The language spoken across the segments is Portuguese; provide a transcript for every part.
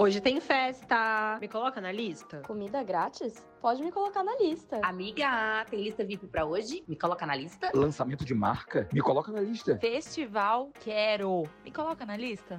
Hoje tem festa. Me coloca na lista? Comida grátis? Pode me colocar na lista. Amiga, tem lista VIP pra hoje? Me coloca na lista. Lançamento de marca? Me coloca na lista. Festival? Quero. Me coloca na lista.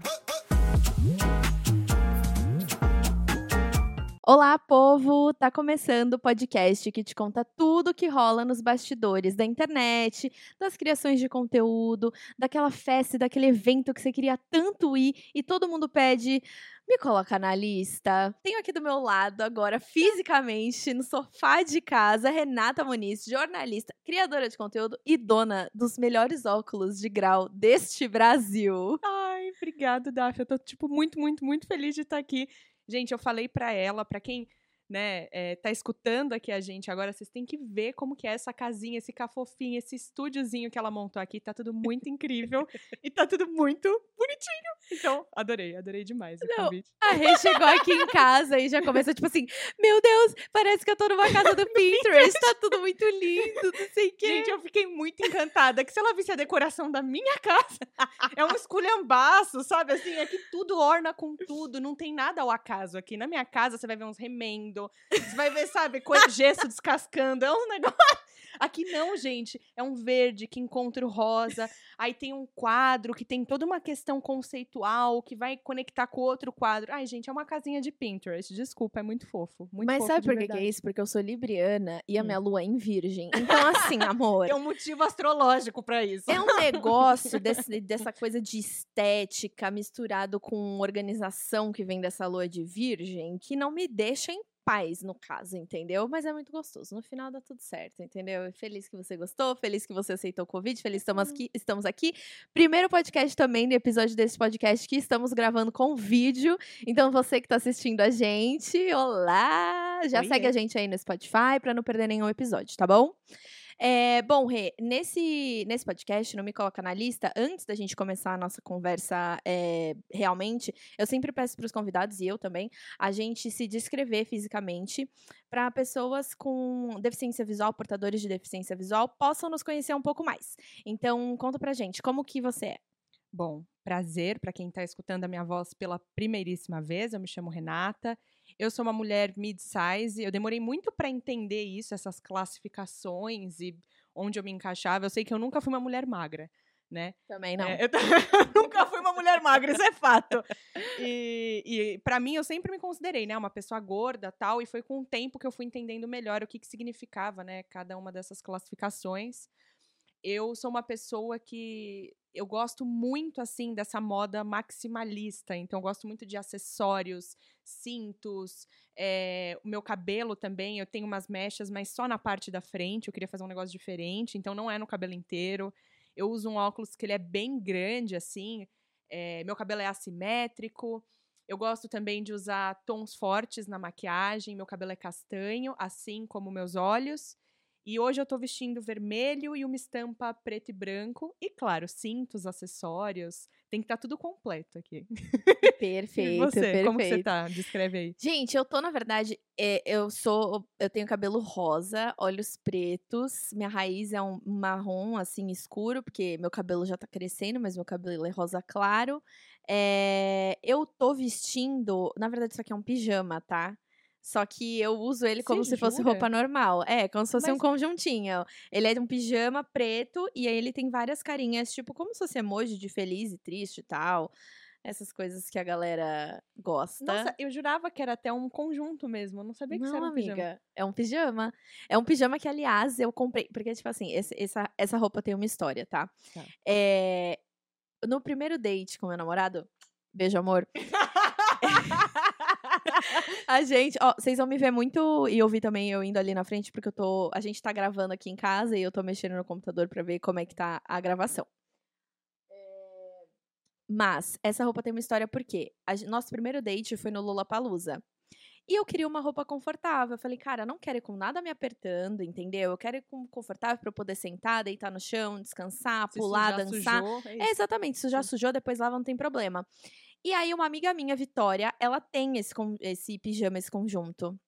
Olá, povo! Tá começando o podcast que te conta tudo que rola nos bastidores da internet, das criações de conteúdo, daquela festa, daquele evento que você queria tanto ir e todo mundo pede. Me coloca na lista. Tenho aqui do meu lado agora, fisicamente, no sofá de casa, Renata Muniz, jornalista, criadora de conteúdo e dona dos melhores óculos de grau deste Brasil. Ai, obrigado, Daphne. Eu tô, tipo, muito, muito, muito feliz de estar aqui. Gente, eu falei pra ela, pra quem né, é, tá escutando aqui a gente agora, vocês têm que ver como que é essa casinha, esse cafofinho, esse estúdiozinho que ela montou aqui. Tá tudo muito incrível e tá tudo muito bonitinho. Então, adorei, adorei demais o Não, convite. A Rê chegou aqui em casa e já começou, tipo assim, meu Deus, parece que eu tô numa casa do Pinterest, tá tudo muito lindo, não sei o quê. Gente, eu fiquei muito encantada. Que se ela visse a decoração da minha casa, é um esculhambaço, sabe? Assim, é que tudo orna com tudo. Não tem nada ao acaso aqui. Na minha casa, você vai ver uns remendo. Você vai ver, sabe, coisa, gesso descascando. É um negócio. Aqui não, gente. É um verde que encontra o rosa. Aí tem um quadro que tem toda uma questão conceitual que vai conectar com outro quadro. Ai, gente, é uma casinha de Pinterest. Desculpa, é muito fofo. Muito Mas fofo sabe por que, é isso? Porque eu sou libriana e a Hum. minha lua é em virgem. Então, assim, amor. Tem um motivo astrológico pra isso. É um negócio desse- dessa coisa de estética misturado com organização que vem dessa lua de virgem que não me deixa em paz, no caso, entendeu? Mas é muito gostoso. No final dá tudo certo, entendeu? Feliz que você gostou, feliz que você aceitou o convite, feliz que estamos aqui, estamos aqui. Primeiro podcast também, do episódio desse podcast que estamos gravando com vídeo. Então, você que está assistindo a gente, olá! Já segue a gente aí no Spotify para não perder nenhum episódio, tá bom? É, bom, Rê, nesse, nesse podcast, não me coloca na lista, antes da gente começar a nossa conversa é, realmente, eu sempre peço para os convidados, e eu também, a gente se descrever fisicamente para pessoas com deficiência visual, portadores de deficiência visual, possam nos conhecer um pouco mais. Então, conta pra gente, como que você é? Bom, prazer para quem está escutando a minha voz pela primeiríssima vez. Eu me chamo Renata. Eu sou uma mulher mid-size. Eu demorei muito para entender isso, essas classificações e onde eu me encaixava. Eu sei que eu nunca fui uma mulher magra, né? Também não. É, eu, eu nunca fui uma mulher magra, isso é fato. E, e para mim, eu sempre me considerei, né, uma pessoa gorda, tal, e foi com o tempo que eu fui entendendo melhor o que, que significava, né, cada uma dessas classificações. Eu sou uma pessoa que eu gosto muito assim dessa moda maximalista, então eu gosto muito de acessórios, cintos, é, o meu cabelo também, eu tenho umas mechas, mas só na parte da frente, eu queria fazer um negócio diferente, então não é no cabelo inteiro. Eu uso um óculos que ele é bem grande, assim. é, meu cabelo é assimétrico. Eu gosto também de usar tons fortes na maquiagem. Meu cabelo é castanho, assim como meus olhos. E hoje eu tô vestindo vermelho e uma estampa preto e branco. E, claro, cintos, acessórios. Tem que estar tudo completo aqui. Perfeito, e você? perfeito. Como você tá? Descreve aí. Gente, eu tô, na verdade, é, eu sou. Eu tenho cabelo rosa, olhos pretos. Minha raiz é um marrom, assim, escuro, porque meu cabelo já tá crescendo, mas meu cabelo é rosa claro. É, eu tô vestindo. Na verdade, isso aqui é um pijama, tá? Só que eu uso ele como se fosse jura? roupa normal. É, como se fosse um Mas- conjuntinho. Ele é um pijama preto e aí ele tem várias carinhas, tipo, como se fosse emoji de feliz e triste e tal. Essas coisas que a galera gosta. Nossa, eu jurava que era até um conjunto mesmo. Eu não sabia que isso Não, era um amiga, pijama. é um pijama. É um pijama que, aliás, eu comprei. Porque, tipo assim, esse- essa, essa roupa tem uma história, tá? Tá. É, no primeiro date com meu namorado, beijo, amor. a gente, ó, vocês vão me ver muito e ouvir também eu indo ali na frente, porque eu tô. A gente tá gravando aqui em casa e eu tô mexendo no computador pra ver como é que tá a gravação. É, Mas, essa roupa tem uma história porque a nosso primeiro date foi no Lollapalooza. E eu queria uma roupa confortável. Eu falei, cara, não quero ir com nada me apertando, entendeu? Eu quero ir com confortável pra eu poder sentar, deitar no chão, descansar, Se pular, dançar. sujou, é exatamente. Se já sujou, depois lava, não tem problema. E aí, uma amiga minha, Vitória, ela tem esse, esse pijama, esse conjunto.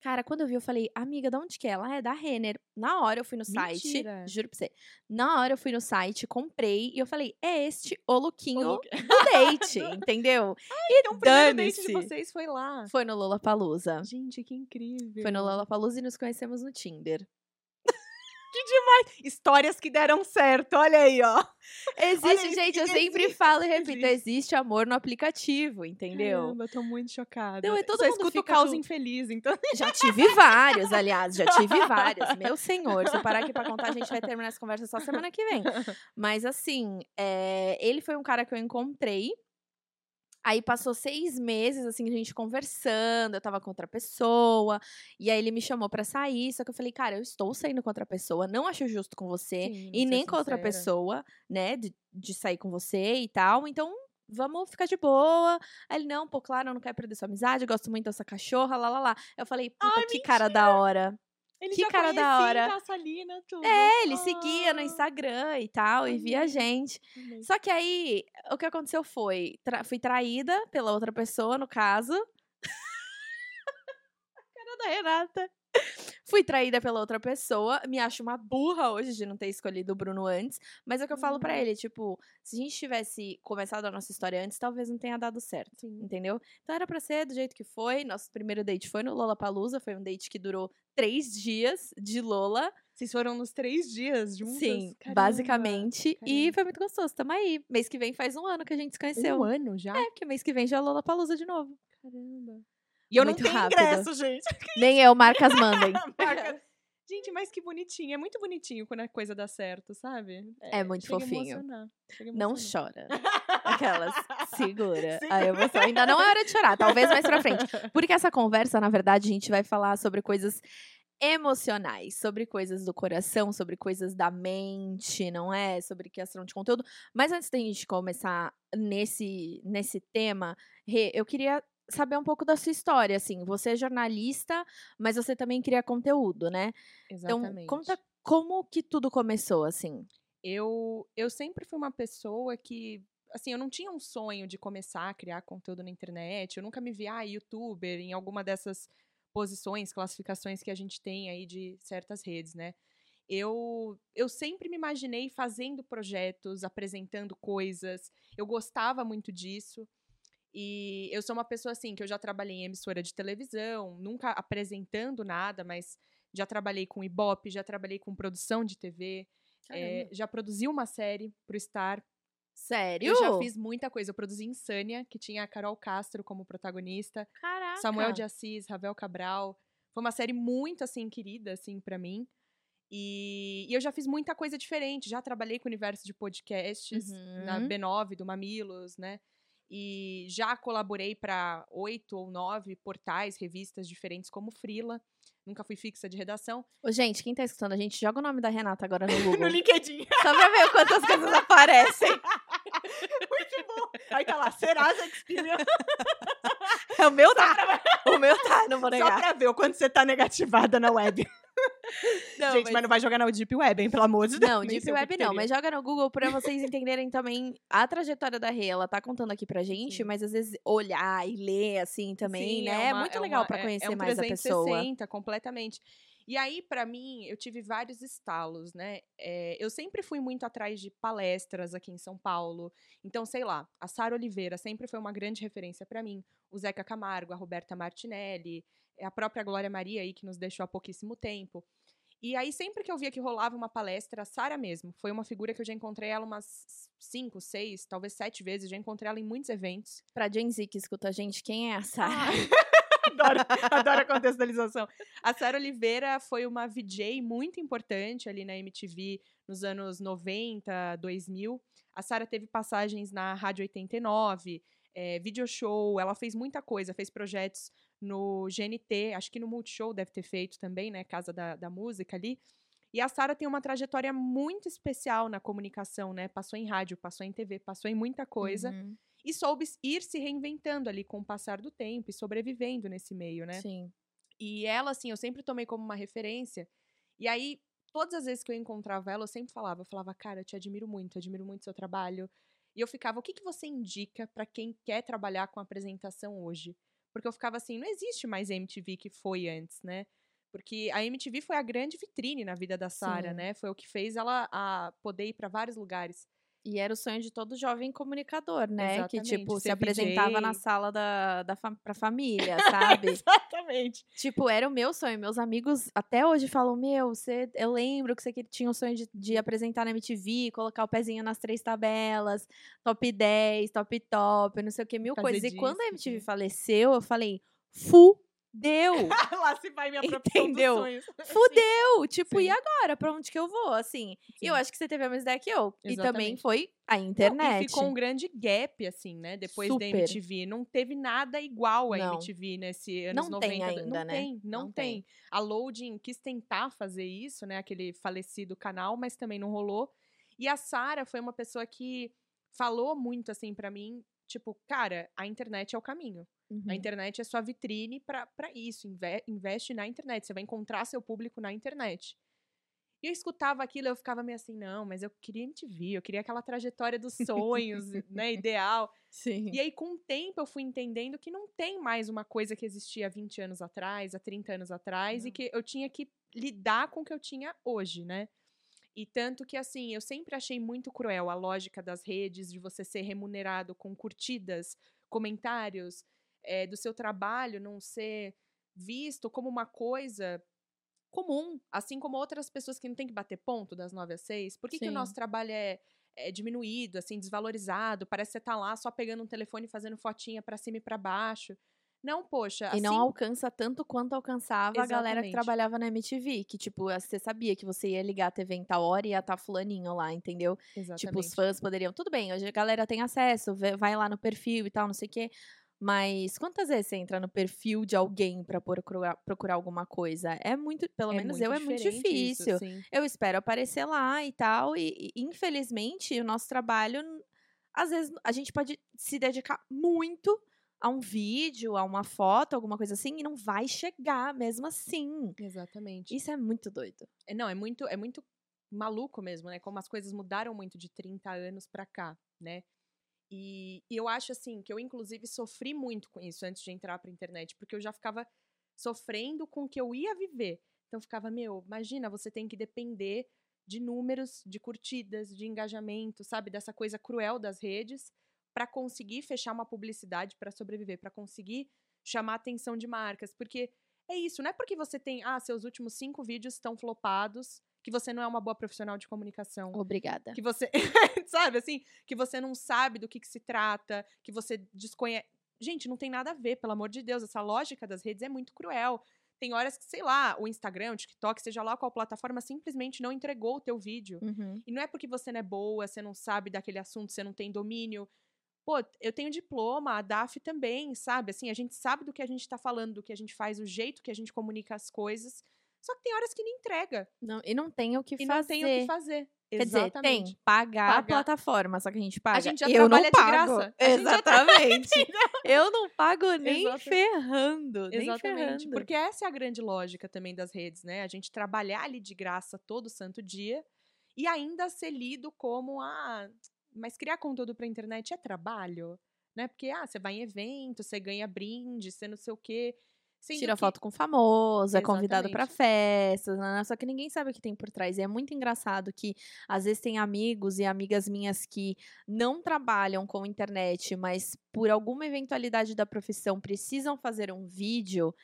Cara, quando eu vi, eu falei, amiga, de onde que é? Ela é da Renner. Na hora eu fui no site, Mentira. juro pra você. Na hora eu fui no site, comprei e eu falei, é este o lookinho look. do date, entendeu? e Então, o primeiro date de vocês foi lá. Foi no Lollapalooza. Gente, que incrível. Foi no Lollapalooza e nos conhecemos no Tinder. Histórias que deram certo, olha aí, ó. Existe, gente, eu existe, sempre falo e repito, existe. existe amor no aplicativo, entendeu? Caramba, eu tô muito chocada. Não, e todo Só mundo escuto fica caos com- infeliz, então. Já tive vários, aliás, já tive vários. Meu senhor, se eu parar aqui pra contar, a gente vai terminar essa conversa só semana que vem. Mas assim, é, ele foi um cara que eu encontrei. Aí passou seis meses, assim, a gente conversando, eu tava com outra pessoa. E aí ele me chamou pra sair, só que eu falei, cara, eu estou saindo com outra pessoa, não acho justo com você. Sim, e nem com outra pessoa, né, de, de sair com você e tal. Então, vamos ficar de boa. Aí ele, não, pô, claro, eu não quero perder sua amizade, gosto muito dessa cachorra, lá, lá, lá. Eu falei, puta, Ai, que cara da hora. Ele Que cara da hora. a Salina, tudo. É, ele seguia no Ah, Instagram e tal, e via a amei. gente. amei. Só que aí, o que aconteceu foi, tra- fui traída pela outra pessoa, no caso. cara da Renata. Fui traída pela outra pessoa. Me acho uma burra hoje de não ter escolhido o Bruno antes. Mas é o que eu falo pra Uhum. ele, tipo, se a gente tivesse começado a nossa história antes, talvez não tenha dado certo. Sim. Entendeu? Então era pra ser do jeito que foi. Nosso primeiro date foi no Lollapalooza. Foi um date que durou três dias de Lola. Vocês foram nos três dias juntas? Sim, Caramba. basicamente. E caramba. foi muito gostoso. Tamo aí. Mês que vem faz um ano que a gente se conheceu. Um ano já? É, porque mês que vem já é Lollapalooza de novo. Caramba. E eu Muito não tenho rápido. ingresso, gente. Nem eu, marcas mandem. Marca- Gente, mas que bonitinho. É muito bonitinho quando a coisa dá certo, sabe? É muito chega a fofinho. Não chora. Aquelas. Segura. Sim. A emoção. Ainda não é hora de chorar. Talvez mais pra frente. Porque essa conversa, na verdade, a gente vai falar sobre coisas emocionais, sobre coisas do coração, sobre coisas da mente, não é? Sobre criação de conteúdo. Mas antes da gente começar nesse, nesse tema, Rê, eu queria saber um pouco da sua história, assim. Você é jornalista, mas você também cria conteúdo, né? Então, Exatamente. conta como que tudo começou, assim. eu, eu sempre fui uma pessoa que, assim, eu não tinha um sonho de começar a criar conteúdo na internet. Eu nunca me via ah, youtuber em alguma dessas posições, classificações que a gente tem aí de certas redes, né? Eu, eu sempre me imaginei fazendo projetos, apresentando coisas. Eu gostava muito disso. E eu sou uma pessoa assim que eu já trabalhei em emissora de televisão, nunca apresentando nada, mas já trabalhei com Ibope, já trabalhei com produção de TV. É, já produzi uma série pro Star. Sério? Eu já fiz muita coisa. Eu produzi Insânia, que tinha a Carol Castro como protagonista, Caraca. Samuel de Assis, Ravel Cabral. Foi uma série muito, assim, querida, assim, para mim. E, e eu já fiz muita coisa diferente. Já trabalhei com o universo de podcasts na Uhum. B9, do Mamilos, né? E já colaborei para oito ou nove portais, revistas diferentes como Frila. Nunca fui fixa de redação. Ô, gente, quem tá escutando a gente, joga o nome da Renata agora no Google. LinkedIn. Só pra ver quantas coisas aparecem. Muito bom. Aí tá lá, Serasa Experian. É o meu tá. O meu tá, não vou Só negar. pra ver o quanto você tá negativada na web. Não, Gente, mas... não vai jogar na Deep Web, hein? Pelo amor de Deus. Não, Deep Web não, mas joga no Google pra vocês entenderem também a trajetória da Rê. Ela tá contando aqui pra gente, Sim. mas às vezes olhar e ler assim também, Sim, né? É, uma- muito é legal uma- pra é- conhecer é um mais a pessoa. 360, completamente. E aí, pra mim, eu tive vários estalos, né? É, eu sempre fui muito atrás de palestras aqui em São Paulo. Então, sei lá, a Sara Oliveira sempre foi uma grande referência pra mim. O Zeca Camargo, a Roberta Martinelli, é a própria Glória Maria aí, que nos deixou há pouquíssimo tempo. E aí, sempre que eu via que rolava uma palestra, a Sara mesmo, foi uma figura que eu já encontrei ela umas cinco, seis, talvez sete vezes. Já encontrei ela em muitos eventos. Pra Gen Z que escuta a gente, quem é a Sara? adoro, adoro a contextualização. A Sara Oliveira foi uma VJ muito importante ali na MTV nos anos 90, 2000. A Sara teve passagens na Rádio 89, é, video show, ela fez muita coisa, fez projetos no GNT, acho que no Multishow deve ter feito também, né, Casa da, da Música ali. E a Sara tem uma trajetória muito especial na comunicação, né? Passou em rádio, passou em TV, passou em muita coisa Uhum, e soube ir se reinventando ali com o passar do tempo e sobrevivendo nesse meio, né? Sim. E ela, assim, eu sempre tomei como uma referência. E aí, todas as vezes que eu encontrava ela, eu sempre falava, eu falava, cara, eu te admiro muito, admiro muito seu trabalho. E eu ficava, o que, que você indica pra quem quer trabalhar com apresentação hoje? Porque eu ficava assim, não existe mais a MTV que foi antes, né? Porque a MTV foi a grande vitrine na vida da Sara, né? Foi o que fez ela a poder ir para vários lugares. E era o sonho de todo jovem comunicador, né? Que, Exatamente, tipo, se apresentava na VJ. sala da, da pra família, sabe? Exatamente. tipo, era o meu sonho. Meus amigos até hoje falam: Meu, você, eu lembro que você que- tinha o sonho de, de apresentar na MTV, colocar o pezinho nas três tabelas, top 10, top top, não sei o que, mil Fazer coisas. E quando a MTV sim. faleceu, eu falei: Fudeu! Lá se vai minha profissão Entendeu? dos sonhos. Fudeu! Tipo, e Sim. agora? Pra onde que eu vou? Assim. E eu acho que você teve a mesma ideia que eu. E também Exatamente. foi a Não, internet. e ficou um grande gap, assim, né? Depois Super. da MTV. Não teve nada igual a Não. MTV nesse anos Não 90. tem ainda, não né? tem, não, Não tem. tem. A Loading quis tentar fazer isso, né? Aquele falecido canal, mas também não rolou. E a Sara foi uma pessoa que falou muito, assim, pra mim. Tipo, cara, a internet é o caminho. Uhum. A internet é sua vitrine pra pra isso. Inve- investe na internet. Você vai encontrar seu público na internet. E eu escutava aquilo, eu ficava meio assim, não, mas eu queria MTV, eu queria aquela trajetória dos sonhos, né, ideal. Sim. E aí, com o tempo, eu fui entendendo que não tem mais uma coisa que existia há 20 anos atrás, há 30 anos atrás, e Não. que eu tinha que lidar com o que eu tinha hoje, né? E tanto que, assim, eu sempre achei muito cruel a lógica das redes, de você ser remunerado com curtidas, comentários, eh, do seu trabalho não ser visto como uma coisa comum, assim como outras pessoas que não tem que bater ponto das 9 às 6. Por que, que o nosso trabalho é, é diminuído, assim, desvalorizado? Parece que você tá lá só pegando um telefone e fazendo fotinha pra cima e pra baixo. Não, poxa, E não assim- alcança tanto quanto alcançava a galera que Exatamente. trabalhava na MTV. Que, tipo, você sabia que você ia ligar a TV em tal hora e ia estar fulaninho lá, entendeu? Tipo, os Exatamente. fãs poderiam. Tudo bem, hoje a galera tem acesso, vai lá no perfil e tal, não sei o quê. Mas quantas vezes você entra no perfil de alguém pra procurar, procurar alguma coisa? É muito, pelo É menos muito eu, é muito isso, difícil. sim. eu espero aparecer lá e tal. E, e, infelizmente, o nosso trabalho, às vezes, a gente pode se dedicar muito a um vídeo, a uma foto, alguma coisa assim, e não vai chegar mesmo assim. Exatamente. Isso é muito doido. É, Não, é muito, é muito maluco mesmo, né? Como as coisas mudaram muito de 30 anos pra cá, né? E, e eu acho assim que eu inclusive sofri muito com isso antes de entrar pra internet, porque eu já ficava sofrendo com o que eu ia viver. Então eu ficava, meu, imagina, você tem que depender de números, de curtidas, de engajamento, sabe, dessa coisa cruel das redes pra conseguir fechar uma publicidade pra sobreviver, pra conseguir chamar a atenção de marcas, porque é isso, não é porque você tem, ah, seus últimos cinco vídeos estão flopados, que você não é uma boa profissional de comunicação. Obrigada. Que você, sabe assim, que você não sabe do que, que se trata, que você desconhece. Gente, não tem nada a ver, pelo amor de Deus. Essa lógica das redes é muito cruel. Tem horas que, sei lá, o Instagram, o TikTok, seja lá qual plataforma, simplesmente não entregou o teu vídeo. Uhum. E não é porque você não é boa, você não sabe daquele assunto, você não tem domínio. Pô, eu tenho diploma, a DAF também, sabe? Assim, a gente sabe do que a gente tá falando, do que a gente faz, o jeito que a gente comunica as coisas. Só que tem horas que não entrega. Não, e não tem o que E fazer. não tem o que fazer. Quer dizer, Exatamente. tem pagar, a Pagar. plataforma, só que a gente paga. gente já eu não trabalha de pago. graça. A já tra- Exatamente. eu não pago nem Exatamente. ferrando, nem Exatamente. ferrando. Porque essa é a grande lógica também das redes, né? A gente trabalhar ali de graça todo santo dia e ainda ser lido como, ah, mas criar conteúdo pra internet é trabalho, né? Porque, ah, você vai em evento, você ganha brinde, você não sei o quê. Sendo Tira que- foto com famoso, é convidado pra Exatamente. festas, né? só que ninguém sabe o que tem por trás. E é muito engraçado que às vezes tem amigos e amigas minhas que não trabalham com internet, mas por alguma eventualidade da profissão precisam fazer um vídeo.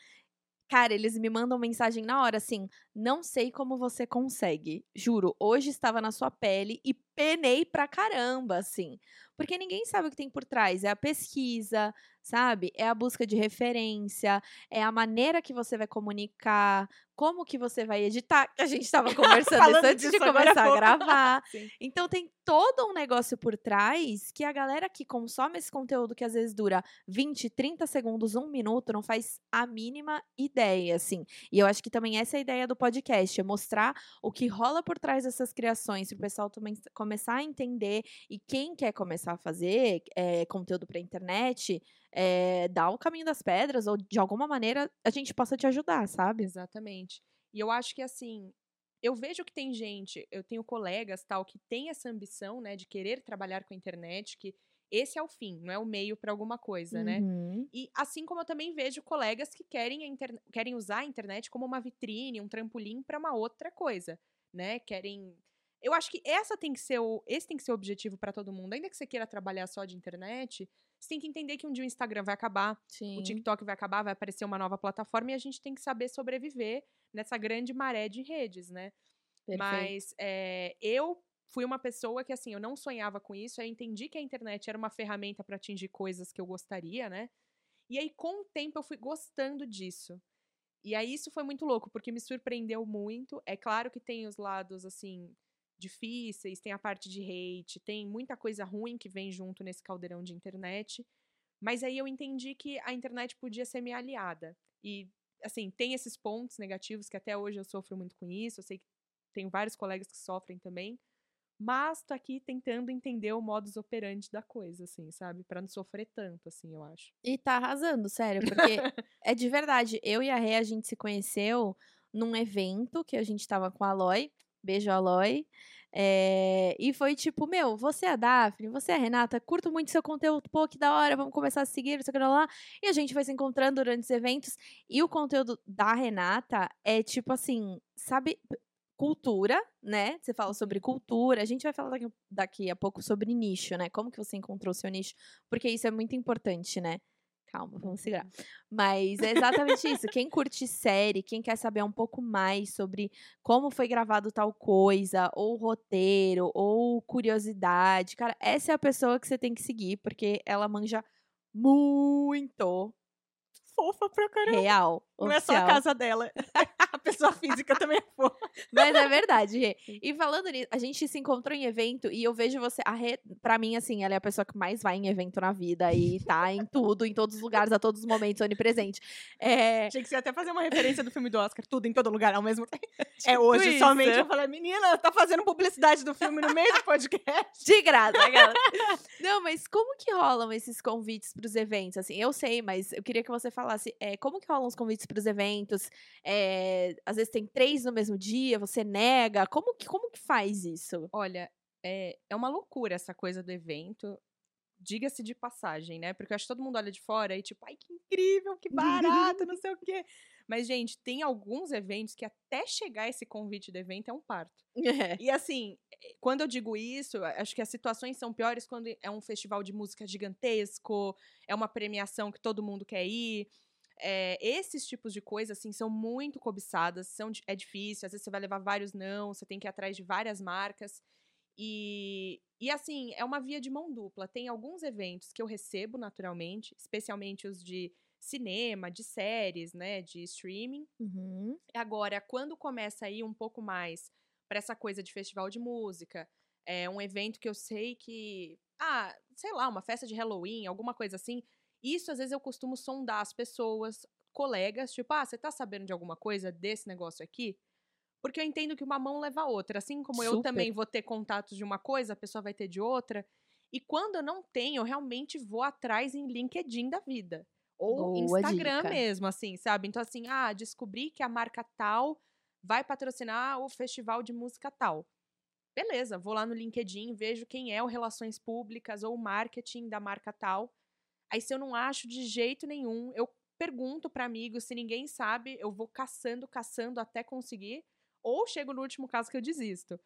Cara, eles me mandam mensagem na hora assim: não sei como você consegue. Juro, hoje estava na sua pele e penei pra caramba, assim. Porque ninguém sabe o que tem por trás. É a pesquisa, sabe? É a busca de referência, é a maneira que você vai comunicar, como que você vai editar, que a gente estava conversando isso antes de começar a gravar. Sim. Então tem todo um negócio por trás que a galera que consome esse conteúdo que às vezes dura 20, 30 segundos, um minuto, não faz a mínima ideia, assim. E eu acho que também essa é a ideia do podcast, é mostrar o que rola por trás dessas criações, para o pessoal também começar a entender e quem quer começar a fazer eh, conteúdo para internet, eh, dar o caminho das pedras ou de alguma maneira a gente possa te ajudar, sabe? Exatamente. E eu acho que assim, eu vejo que tem gente, eu tenho colegas tal que tem essa ambição, né, de querer trabalhar com a internet, que esse é o fim, não é o meio para alguma coisa, né? Uhum. E assim como eu também vejo colegas que querem, querem usar a internet como uma vitrine, um trampolim para uma outra coisa, né? Querem. Eu acho que essa tem que ser o, esse tem que ser o objetivo para todo mundo. Ainda que você queira trabalhar só de internet, você tem que entender que um dia o Instagram vai acabar, Sim. o TikTok vai acabar, vai aparecer uma nova plataforma e a gente tem que saber sobreviver nessa grande maré de redes, né? Perfeito. Mas é, eu fui uma pessoa que, assim, eu não sonhava com isso. Eu entendi que a internet era uma ferramenta para atingir coisas que eu gostaria, né? E aí, com o tempo, eu fui gostando disso. E aí, isso foi muito louco, porque me surpreendeu muito. É claro que tem os lados, assim, difíceis, tem a parte de hate, tem muita coisa ruim que vem junto nesse caldeirão de internet. Mas aí eu entendi que a internet podia ser minha aliada. E, assim, tem esses pontos negativos que até hoje eu sofro muito com isso. Eu sei que tenho vários colegas que sofrem também. Mas tô aqui tentando entender o modus operandi da coisa, assim, sabe? Pra não sofrer tanto, assim, eu acho. E tá arrasando, sério, porque é de verdade. Eu e a Rê, a gente se conheceu num evento que a gente tava com a Aloy. Beijo, Aloy. É, e foi tipo, meu, você é a Daphne, você é a Renata, curto muito seu conteúdo, pô, que da hora, vamos começar a seguir, não sei o que lá. E a gente foi se encontrando durante os eventos. E o conteúdo da Renata é tipo assim, sabe, cultura, né? Você fala sobre cultura. A gente vai falar daqui, daqui a pouco sobre nicho, né? Como que você encontrou seu nicho? Porque isso é muito importante, né? Calma, vamos segurar. Mas é exatamente isso. Quem curte série, quem quer saber um pouco mais sobre como foi gravado tal coisa, ou roteiro, ou curiosidade, cara, essa é a pessoa que você tem que seguir, porque ela manja muito Fofa pra caramba. real. Não é só a casa dela. pessoa física também é fofa. Mas é verdade, Rê. E falando nisso, a gente se encontrou em evento e eu vejo você. A Rê, pra mim, assim, ela é a pessoa que mais vai em evento na vida e tá em tudo, em todos os lugares, a todos os momentos, onipresente. É. Achei que você ia até fazer uma referência do filme do Oscar, tudo em todo lugar ao mesmo tempo. é Tipo hoje isso. somente. Eu falei, menina, tá fazendo publicidade do filme no meio do podcast. De graça, aquela. Não, mas como que rolam esses convites pros eventos? Assim, eu sei, mas eu queria que você falasse é, como que rolam os convites pros eventos? É, às vezes tem três no mesmo dia, você nega. Como que, como que faz isso? Olha, é, é uma loucura essa coisa do evento. Diga-se de passagem, né? Porque eu acho que todo mundo olha de fora e tipo, ai, que incrível, que barato, não sei o quê. Mas, gente, tem alguns eventos que até chegar esse convite do evento é um parto. É. E assim, eh, quando eu digo isso, acho que as situações são piores quando é um festival de música gigantesco, é uma premiação que todo mundo quer ir. É, esses tipos de coisas, assim, são muito cobiçadas, são, é difícil, às vezes você vai levar vários não, você tem que ir atrás de várias marcas. E, e assim, é uma via de mão dupla. Tem alguns eventos que eu recebo naturalmente, especialmente os de cinema, de séries, né, de streaming. Uhum. Agora, quando começa a ir um pouco mais para essa coisa de festival de música, é um evento que eu sei que, ah, sei lá, uma festa de Halloween, alguma coisa assim, isso às vezes eu costumo sondar as pessoas, colegas, tipo, ah, você tá sabendo de alguma coisa desse negócio aqui? Porque eu entendo que uma mão leva a outra, assim como eu Super. também vou ter contatos de uma coisa, a pessoa vai ter de outra. E quando eu não tenho, eu realmente vou atrás em LinkedIn da vida. Ou Boa Instagram dica. mesmo, assim, sabe? Então, assim, ah, descobri que a marca tal vai patrocinar o festival de música tal. Beleza, vou lá no LinkedIn, vejo quem é o Relações Públicas ou o marketing da marca tal. Aí, se eu não acho de jeito nenhum, eu pergunto para amigos, se ninguém sabe, eu vou caçando, caçando até conseguir. Ou chego no último caso que eu desisto.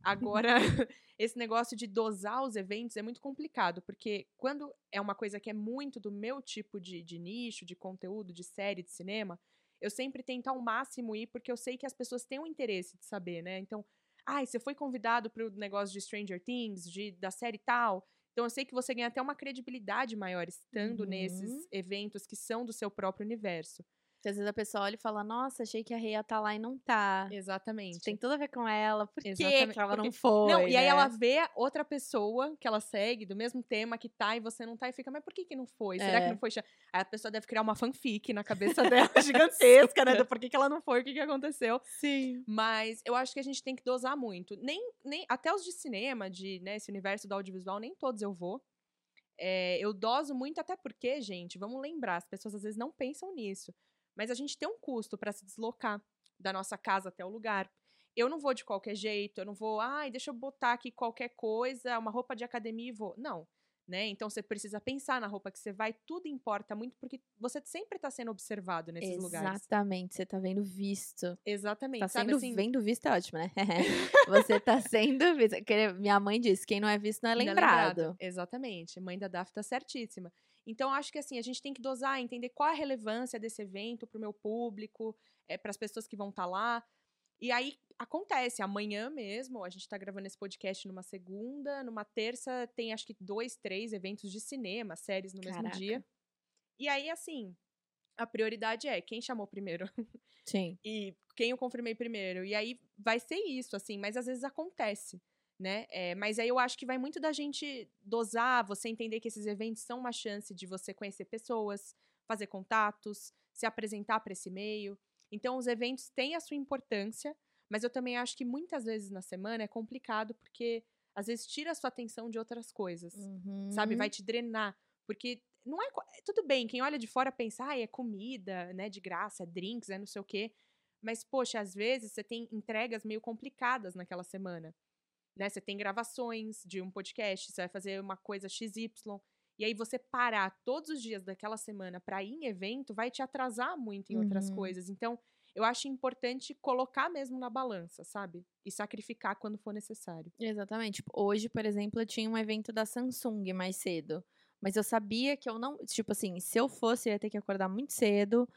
Agora, esse negócio de dosar os eventos é muito complicado, porque quando é uma coisa que é muito do meu tipo de, de nicho, de conteúdo, de série, de cinema, eu sempre tento ao máximo ir, porque eu sei que as pessoas têm um interesse de saber, né? Então, ai, você foi convidado para o negócio de Stranger Things, de, da série tal. Então, eu sei que você ganha até uma credibilidade maior estando Uhum. nesses eventos que são do seu próprio universo. Porque às vezes a pessoa olha e fala, nossa, achei que a Rei ia tá lá e não tá. Exatamente. Tem tudo a ver com ela. Por que, Exatamente, que ela não foi? Não, e aí né? ela vê outra pessoa que ela segue, do mesmo tema que tá, e você não tá, e fica, mas por que que não foi? Será que É. não foi? cha-?" Aí a pessoa deve criar uma fanfic na cabeça dela, gigantesca, né? Do por que que ela não foi, o que que aconteceu. Sim. Mas eu acho que a gente tem que dosar muito. Nem, nem até os de cinema, de né, esse universo do audiovisual, nem todos eu vou. É, eu doso muito, até porque, gente, vamos lembrar, as pessoas às vezes não pensam nisso. Mas a gente tem um custo para se deslocar da nossa casa até o lugar. Eu não vou de qualquer jeito, eu não vou, ai, deixa eu botar aqui qualquer coisa, uma roupa de academia e vou. Não. né? Então você precisa pensar na roupa que você vai, tudo importa muito porque você sempre tá sendo observado nesses lugares. Exatamente, você tá vendo visto. Exatamente. Tá sabe sendo assim, vendo visto é ótimo, né? você tá sendo visto. Minha mãe disse, quem não é visto não é Ainda lembrado. Exatamente. Mãe da Daf tá certíssima. Então, acho que assim, a gente tem que dosar, entender qual a relevância desse evento pro meu público, é, para as pessoas que vão estar lá. E aí acontece, amanhã mesmo, a gente tá gravando esse podcast numa segunda, numa terça tem acho que dois, três eventos de cinema, séries no mesmo Caraca. dia. E aí, assim, a prioridade é quem chamou primeiro Sim. e quem eu confirmei primeiro. E aí vai ser isso, assim, mas às vezes acontece, né? É, mas aí eu acho que vai muito da gente dosar, você entender que esses eventos são uma chance de você conhecer pessoas, fazer contatos, se apresentar para esse meio. Então, os eventos têm a sua importância, mas eu também acho que muitas vezes na semana é complicado porque às vezes tira a sua atenção de outras coisas, sabe? Uhum. Vai te drenar. Porque não é. co- Tudo bem, quem olha de fora pensa, ah, é comida, né, de graça, é drinks, é não sei o quê. Mas, poxa, às vezes você tem entregas meio complicadas naquela semana. Né? Você tem gravações de um podcast, você vai fazer uma coisa XY. E aí você parar todos os dias daquela semana para ir em evento vai te atrasar muito em outras Uhum. coisas. Então, eu acho importante colocar mesmo na balança, sabe? E sacrificar quando for necessário. Exatamente. Hoje, por exemplo, eu tinha um evento da Samsung mais cedo. Mas eu sabia que eu não. Tipo assim, se eu fosse, eu ia ter que acordar muito cedo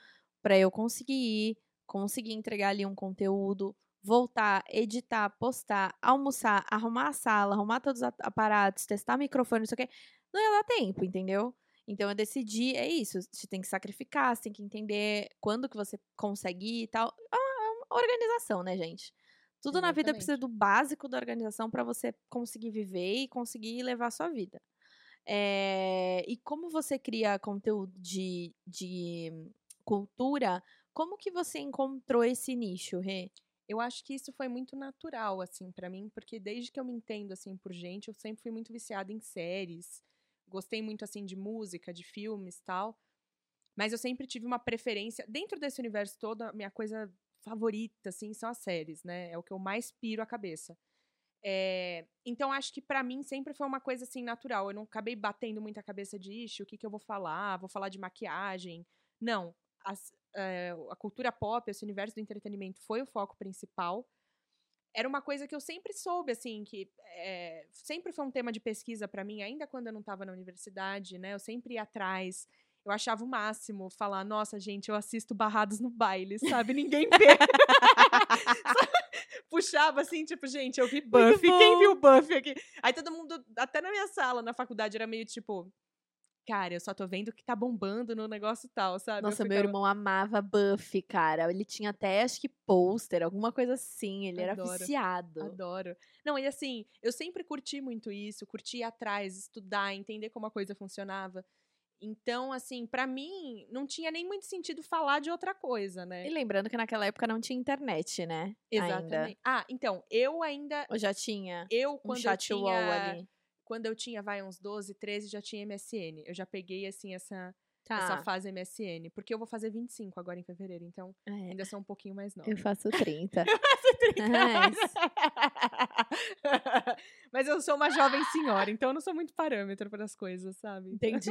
pra eu conseguir ir, conseguir entregar ali um conteúdo, voltar, editar, postar, almoçar, arrumar a sala, arrumar todos os aparatos, testar microfone, não sei o quê. Não ia dar tempo, entendeu? Então eu decidi, é isso, você tem que sacrificar, você tem que entender quando que você consegue ir e tal. É uma- é uma organização, né, gente? Tudo na vida Exatamente. precisa do básico da organização pra você conseguir viver e conseguir levar a sua vida. É, e como você cria conteúdo de, de cultura, como que você encontrou esse nicho, Rê? Eu acho que isso foi muito natural, assim, pra mim, porque desde que eu me entendo, assim, por gente, eu sempre fui muito viciada em séries. Gostei muito, assim, de música, de filmes tal. Mas eu sempre tive uma preferência. Dentro desse universo todo, a minha coisa favorita, assim, são as séries, né? É o que eu mais piro a cabeça. É, então, acho que pra mim sempre foi uma coisa, assim, natural. Eu não acabei batendo muita cabeça de, ixi, o que, que eu vou falar? Vou falar de maquiagem. Não. As- é, a cultura pop, esse universo do entretenimento foi o foco principal. Era uma coisa que eu sempre soube, assim, que é, sempre foi um tema de pesquisa pra mim, ainda quando eu não estava na universidade, né? Eu sempre ia atrás. Eu achava o máximo falar, nossa, gente, eu assisto barrados no baile, sabe? Ninguém vê. Puxava assim, tipo, gente, eu vi Buffy. Quem viu Buffy aqui? Aí todo mundo, até na minha sala, na faculdade, era meio tipo, cara, eu só tô vendo que tá bombando no negócio tal, sabe? Eu Nossa, meu ficava- irmão amava Buffy, cara. Ele tinha até, acho que, pôster, alguma coisa assim. Ele era Adoro. viciado. Adoro. Não, e assim, eu sempre curti muito isso, curti ir atrás, estudar, entender como a coisa funcionava. Então, assim, pra mim, não tinha nem muito sentido falar de outra coisa, né? E lembrando que naquela época não tinha internet, né? Exatamente. Ainda. Ah, então, eu ainda. Ou já tinha Eu, um quando eu chat tinha. wall ali. Quando eu tinha, vai, uns 12, 13, já tinha MSN. Eu já peguei, assim, essa, Tá. essa fase MSN. Porque eu vou fazer 25 agora em fevereiro, então É, ainda sou um pouquinho mais nova. eu faço 30. Mas eu sou uma jovem senhora, então eu não sou muito parâmetro para as coisas, sabe? Entendi.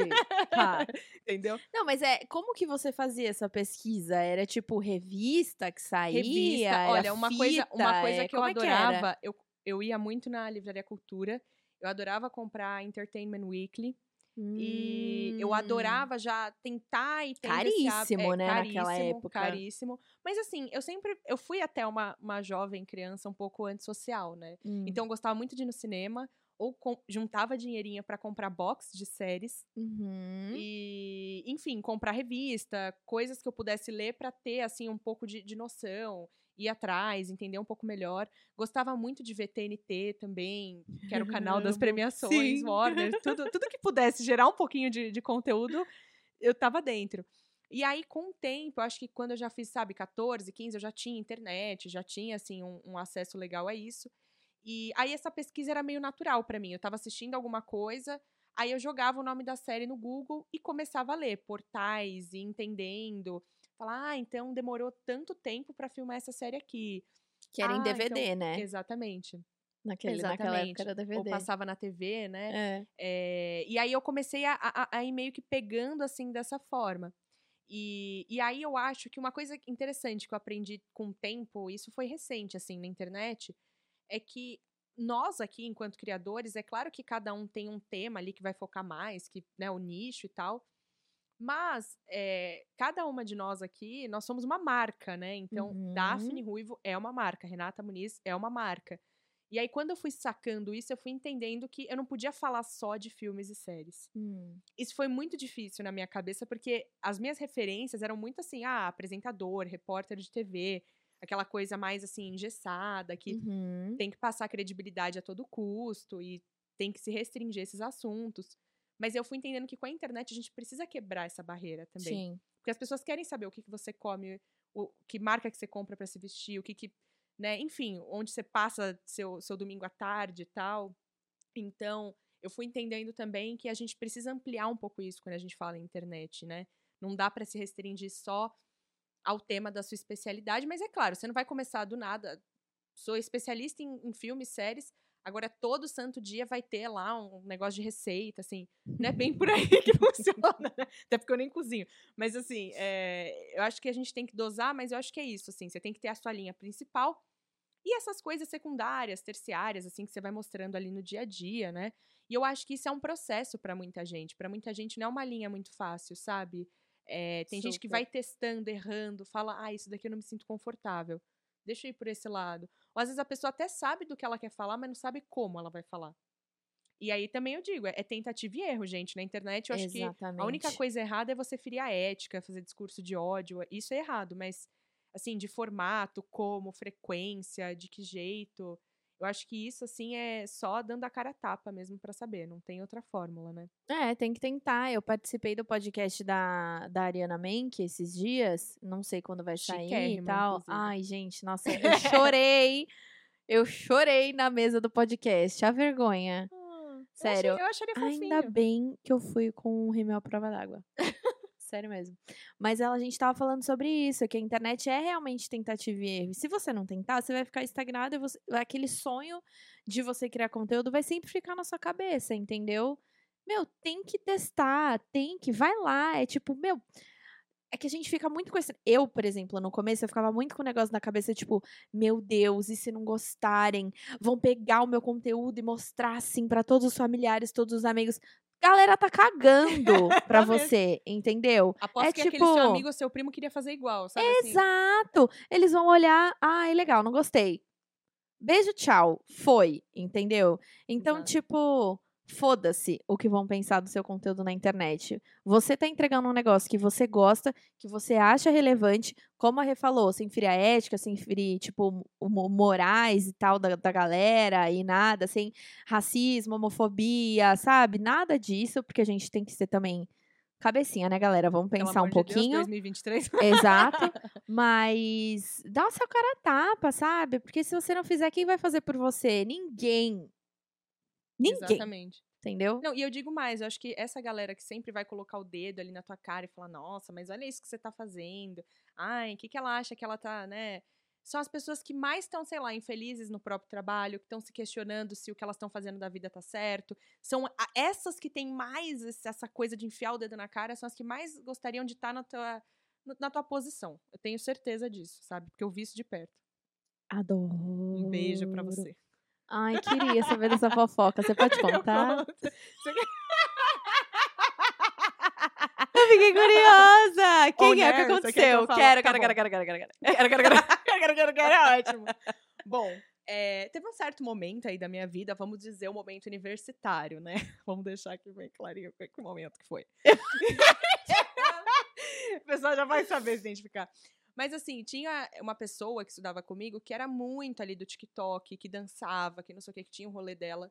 Tá. Entendeu? Não, mas é. Como que você fazia essa pesquisa? Era tipo revista que saía? Revista. Olha, uma coisa, uma fita? coisa É, que eu é que adorava, eu, eu ia muito na Livraria Cultura. Eu adorava comprar Entertainment Weekly. E eu Hum. adorava já tentar e esse hábito- Caríssimo, é, né, naquela caríssimo, época. Caríssimo. Mas assim, eu sempre. Eu fui até uma, uma jovem criança um pouco antissocial, né? Hum. Então eu gostava muito de ir no cinema. Ou com- juntava dinheirinho pra comprar box de séries. Uhum. E, enfim, comprar revista, coisas que eu pudesse ler pra ter, assim, um pouco de, de noção, ir atrás, entender um pouco melhor. Gostava muito de ver TNT também, que era o canal das premiações, Sim. Warner, tudo, tudo que pudesse gerar um pouquinho de, de conteúdo, eu tava dentro. E aí, com o tempo, eu acho que quando eu já fiz, sabe, 14, 15, eu já tinha internet, já tinha, assim, um, um acesso legal a isso. E aí essa pesquisa era meio natural pra mim. Eu tava assistindo alguma coisa, aí eu jogava o nome da série no Google e começava a ler portais e entendendo. Falar, ah, então demorou tanto tempo pra filmar essa série aqui. Que era em Ah, DVD, então- né? Exatamente. Naquele, naquela época era Ou DVD. passava na TV, né? É. É, e aí eu comecei a, a, a- a ir meio que pegando assim dessa forma. E, e aí eu acho que uma coisa interessante que eu aprendi com o tempo, isso foi recente assim na internet, é que nós aqui, enquanto criadores, é claro que cada um tem um tema ali que vai focar mais, que né, o nicho e tal. Mas é, cada uma de nós aqui, nós somos uma marca, né? Então, Uhum. Daphne Ruivo é uma marca, Renata Muniz é uma marca. E aí, quando eu fui sacando isso, eu fui entendendo que eu não podia falar só de filmes e séries. Hum. Isso foi muito difícil na minha cabeça, porque as minhas referências eram muito assim, ah, apresentador, repórter de TV, aquela coisa mais assim, engessada, que Uhum. tem que passar credibilidade a todo custo e tem que se restringir esses assuntos. Mas eu fui entendendo que com a internet a gente precisa quebrar essa barreira também. Sim. Porque as pessoas querem saber o que, que você come, o que marca que você compra pra se vestir, o que que, né, enfim, onde você passa seu, seu domingo à tarde e tal. Então, eu fui entendendo também que a gente precisa ampliar um pouco isso quando a gente fala em internet, né? Não dá pra se restringir só ao tema da sua especialidade, mas é claro, você não vai começar do nada. Sou especialista em, em filmes, séries, agora todo santo dia vai ter lá um negócio de receita, assim. Não é bem por aí que funciona, né? Até porque eu nem cozinho. Mas, assim, é, eu acho que a gente tem que dosar, mas eu acho que é isso, assim. Você tem que ter a sua linha principal e essas coisas secundárias, terciárias, assim, que você vai mostrando ali no dia a dia, né? E eu acho que isso é um processo pra muita gente. Pra muita gente não é uma linha muito fácil, sabe? É, tem gente que Super. vai testando, errando, fala, ah, isso daqui eu não me sinto confortável. Deixa eu ir por esse lado. Ou às vezes a pessoa até sabe do que ela quer falar, mas não sabe como ela vai falar. E aí também eu digo, é é tentativa e erro, gente. Na internet eu acho que Exatamente. a única coisa errada é você ferir a ética, fazer discurso de ódio. Isso é errado, mas assim, de formato, como, frequência, de que jeito. Eu acho que isso, assim, é só dando a cara a tapa mesmo pra saber. Não tem outra fórmula, né? É, tem que tentar. Eu participei do podcast da, da Ariana Menck esses dias. Não sei quando vai sair e tal. inclusive. Ai, gente, nossa, eu chorei. Eu chorei na mesa do podcast. A vergonha. Sério. Eu, achei, eu acharia fofinho. Ainda bem que eu fui com o rímel à prova d'água. Sério mesmo. Mas ela, a gente tava falando sobre isso, que a internet é realmente tentativa e erro. Se você não tentar, você vai ficar estagnado e você- aquele sonho de você criar conteúdo vai sempre ficar na sua cabeça, entendeu? Meu, tem que testar, tem que, vai lá. É tipo, meu, é que a gente fica muito com esse. Eu, por exemplo, no começo, eu ficava muito com o negócio na cabeça, tipo, meu Deus, e se não gostarem? Vão pegar o meu conteúdo e mostrar assim pra todos os familiares, todos os amigos. Galera tá cagando pra Tá mesmo. você, entendeu? Aposto é que aquele seu tipo- amigo ou seu primo queria fazer igual, sabe? assim? Exato! Eles vão olhar, ai, legal, não gostei. Beijo, tchau. Foi, entendeu? Então, Exato. tipo, foda-se o que vão pensar do seu conteúdo na internet. Você tá entregando um negócio que você gosta, que você acha relevante, como a Rê falou, sem ferir a ética, sem ferir, tipo, morais e tal da, da galera e nada, sem racismo, homofobia, sabe? Nada disso, porque a gente tem que ser também cabecinha, né, galera? Vamos pensar um amor de Deus, pouquinho. 2023. Exato. Mas dá o seu cara a tapa, sabe? Porque se você não fizer, quem vai fazer por você? Ninguém. Ninguém. Exatamente. Entendeu? Não, e eu digo mais, eu acho que essa galera que sempre vai colocar o dedo ali na tua cara e falar, nossa, mas olha isso que você tá fazendo. Ai, o que, que ela acha que ela tá, né? São as pessoas que mais estão, sei lá, infelizes no próprio trabalho, que estão se questionando se o que elas estão fazendo da vida tá certo. São essas que têm mais essa coisa de enfiar o dedo na cara, são as que mais gostariam de estar na tua, na tua posição. Eu tenho certeza disso, sabe? Porque eu vi isso de perto. Adoro. Um beijo pra você. Ai, queria saber dessa fofoca. Você pode contar? Eu fiquei curiosa. Quem é? O que aconteceu? Quero, Tá quero, bom. quero, quero, quero, quero, quero. Quero, quero, quero, quero, quero, quero, é ótimo. Bom, é, teve um certo momento aí da minha vida, vamos dizer, o momento universitário, né? Vamos deixar aqui bem clarinho que momento que foi. o pessoal já vai saber se identificar. Mas assim, tinha uma pessoa que estudava comigo que era muito ali do TikTok, que dançava, que não sei o que, que tinha o rolê dela.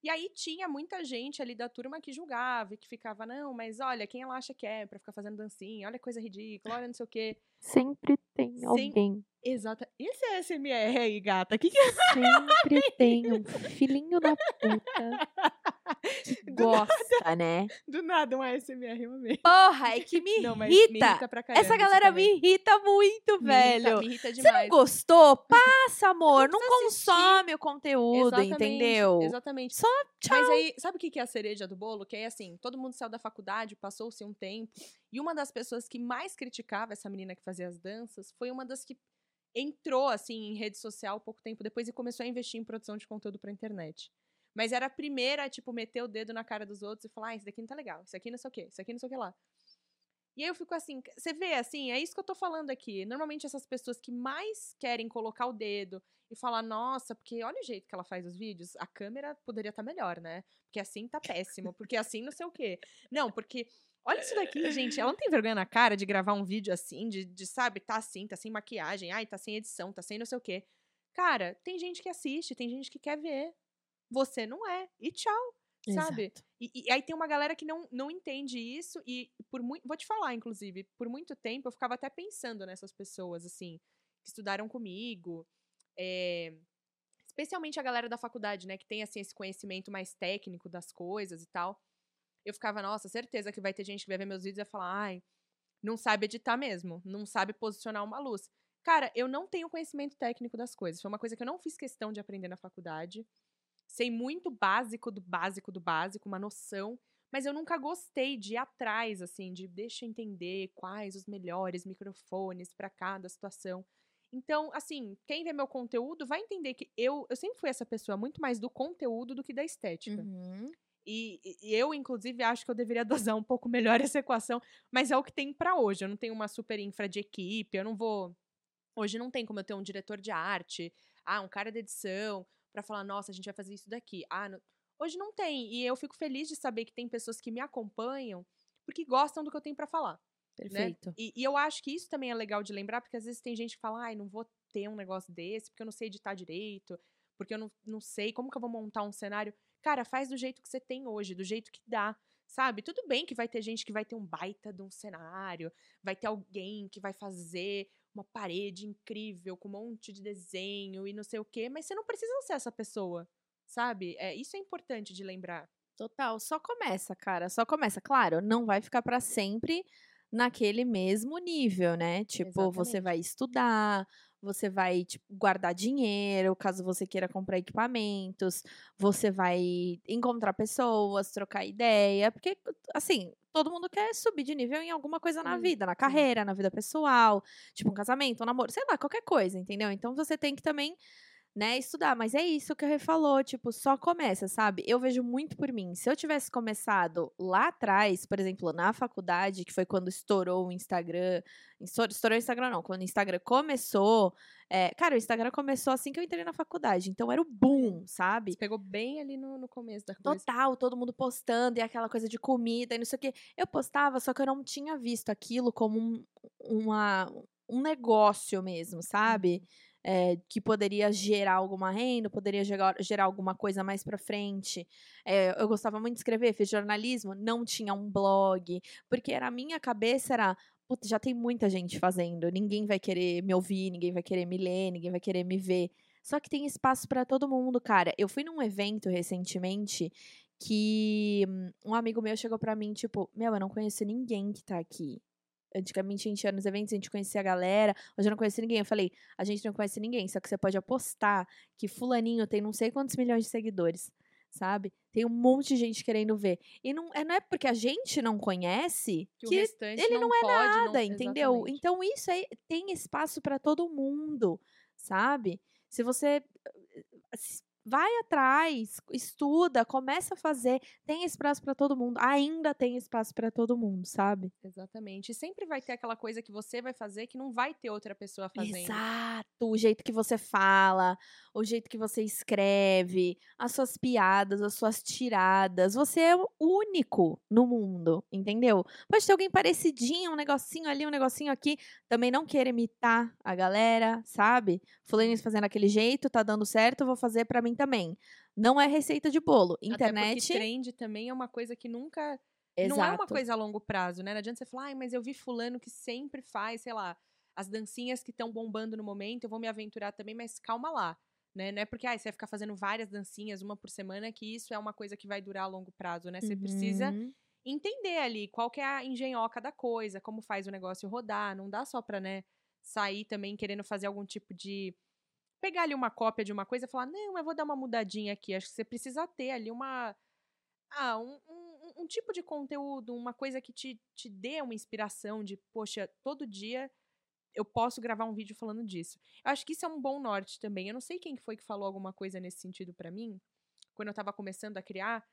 E aí tinha muita gente ali da turma que julgava e que ficava, não, mas olha, quem ela acha que é pra ficar fazendo dancinha, olha que coisa ridícula, olha não sei o quê. Sempre tem Sim. alguém. Exata. Esse SMR aí, gata? Que que é? Sempre tem um filhinho da puta gosta, né? Do nada, um ASMR, eu amei. Porra, é que me Não, irrita. me irrita caramba Essa galera me irrita muito, Me irrita- velho. Me irrita Você não demais. gostou? Passa, amor. Não, assistir. consome o conteúdo, Exatamente, entendeu? Exatamente. Só tchau. Mas aí, sabe o que que é a cereja do bolo? Que é assim, todo mundo saiu da faculdade, passou-se um tempo, e uma das pessoas que mais criticava essa menina que fazia as danças foi uma das que entrou, assim, em rede social pouco tempo depois e começou a investir em produção de conteúdo pra internet. Mas era a primeira tipo, meter o dedo na cara dos outros e falar, ah, isso daqui não tá legal, isso aqui não sei o quê, isso aqui não sei o que lá. E aí eu fico assim, você vê, assim, é isso que eu tô falando aqui. Normalmente essas pessoas que mais querem colocar o dedo e falar, nossa, porque olha o jeito que ela faz os vídeos, a câmera poderia estar melhor, né? Porque assim tá péssimo, porque assim não sei o quê. Não, porque olha isso daqui, gente, ela não tem vergonha na cara de gravar um vídeo assim, de, de sabe, tá assim, tá sem maquiagem, ai, tá sem edição, tá sem não sei o quê. Cara, tem gente que assiste, tem gente que quer ver. Você não é. E tchau, sabe? E, e aí tem uma galera que não, não entende isso e por muito, vou te falar, inclusive, por muito tempo eu ficava até pensando nessas pessoas, assim, que estudaram comigo, é, especialmente a galera da faculdade, né, que tem, assim, esse conhecimento mais técnico das coisas e tal. Eu ficava, nossa, certeza que vai ter gente que vai ver meus vídeos e vai falar, ai, não sabe editar mesmo, não sabe posicionar uma luz. Cara, eu não tenho conhecimento técnico das coisas. Foi uma coisa que eu não fiz questão de aprender na faculdade. Sei muito básico do básico do básico, uma noção, mas eu nunca gostei de ir atrás, assim, de deixa eu entender quais os melhores microfones para cada situação. Então, assim, quem vê meu conteúdo vai entender que eu, eu sempre fui essa pessoa muito mais do conteúdo do que da estética. Uhum. E, e eu, inclusive, acho que eu deveria dosar um pouco melhor essa equação, mas é o que tem pra hoje. Eu não tenho uma super infra de equipe, eu não vou. Hoje não tem como eu ter um diretor de arte, ah, um cara de edição, pra falar, nossa, a gente vai fazer isso daqui. Ah, não- hoje não tem. E eu fico feliz de saber que tem pessoas que me acompanham porque gostam do que eu tenho pra falar. Perfeito. E, e eu acho que isso também é legal de lembrar, porque às vezes tem gente que fala, ai, não vou ter um negócio desse, porque eu não sei editar direito, porque eu não, não sei como que eu vou montar um cenário. Cara, faz do jeito que você tem hoje, do jeito que dá. Sabe? Tudo bem que vai ter gente que vai ter um baita de um cenário, vai ter alguém que vai fazer uma parede incrível com um monte de desenho e não sei o quê, mas você não precisa ser essa pessoa, sabe? É, isso é importante de lembrar. Total, só começa, cara, só começa. Claro, não vai ficar pra sempre naquele mesmo nível, né? Tipo, você Exatamente. vai estudar, você vai tipo, guardar dinheiro, caso você queira comprar equipamentos, você vai encontrar pessoas, trocar ideia, porque assim, todo mundo quer subir de nível em alguma coisa na vida, na carreira, na vida pessoal, tipo um casamento, um namoro, sei lá, qualquer coisa, entendeu? Então você tem que também né, estudar, mas é isso que a Rê falou, tipo, só começa, sabe? Eu vejo muito por mim. Se eu tivesse começado lá atrás, por exemplo, na faculdade, que foi quando estourou o Instagram, estourou, o Instagram não, quando o Instagram começou, é, cara, o Instagram começou assim que eu entrei na faculdade, então era o boom, sabe? Você pegou bem ali no, no começo da coisa. Total, todo mundo postando e aquela coisa de comida e não sei o quê. Eu postava, só que eu não tinha visto aquilo como um, uma, um negócio mesmo, sabe? É, que poderia gerar alguma renda, poderia gerar, gerar alguma coisa mais pra frente. É, eu gostava muito de escrever, fiz jornalismo, não tinha um blog, porque era a minha cabeça era Putz, já tem muita gente fazendo, ninguém vai querer me ouvir, ninguém vai querer me ler, ninguém vai querer me ver. Só que tem espaço pra todo mundo, cara. Eu fui num evento recentemente que hum, um amigo meu chegou pra mim, tipo, meu, eu não conheço ninguém que tá aqui. Antigamente a gente ia nos eventos, a gente conhecia a galera, hoje eu não conheço ninguém. Eu falei, a gente não conhece ninguém, só que você pode apostar que fulaninho tem não sei quantos milhões de seguidores, sabe? Tem um monte de gente querendo ver. E não é, não é porque a gente não conhece Que, que ele não, é pode, não- nada, entendeu? Exatamente. Então isso aí tem espaço pra todo mundo, sabe? Se você vai atrás, estuda, começa a fazer, tem espaço pra todo mundo. Ainda tem espaço pra todo mundo, sabe? Exatamente. E sempre vai ter aquela coisa que você vai fazer que não vai ter outra pessoa fazendo. Exato, o jeito que você fala, o jeito que você escreve, as suas piadas, as suas tiradas. Você é o único no mundo, entendeu? Pode ter alguém parecidinho, um negocinho ali, um negocinho aqui. Também não queira imitar a galera, sabe? Fulaninho fazendo aquele jeito, tá dando certo, vou fazer pra mim também. Não é receita de bolo. Até Internet. porque trend também é uma coisa que nunca. Exato. Não é uma coisa a longo prazo, né? Não adianta você falar, ai, mas eu vi fulano que sempre faz, sei lá, as dancinhas que estão bombando no momento, eu vou me aventurar também, mas calma lá. Né? Não é porque ah, você vai ficar fazendo várias dancinhas, uma por semana, que isso é uma coisa que vai durar a longo prazo, né? Você precisa Uhum. entender ali qual que é a engenhoca da coisa, como faz o negócio rodar. Não dá só pra, né, sair também querendo fazer algum tipo de. Pegar ali uma cópia de uma coisa e falar, não, eu vou dar uma mudadinha aqui. Acho que você precisa ter ali uma. Ah, um, um, um tipo de conteúdo, uma coisa que te, te dê uma inspiração de, poxa, todo dia eu posso gravar um vídeo falando disso. Eu acho que isso é um bom norte também. Eu não sei quem que foi que falou alguma coisa nesse sentido pra mim, quando eu tava começando a criar,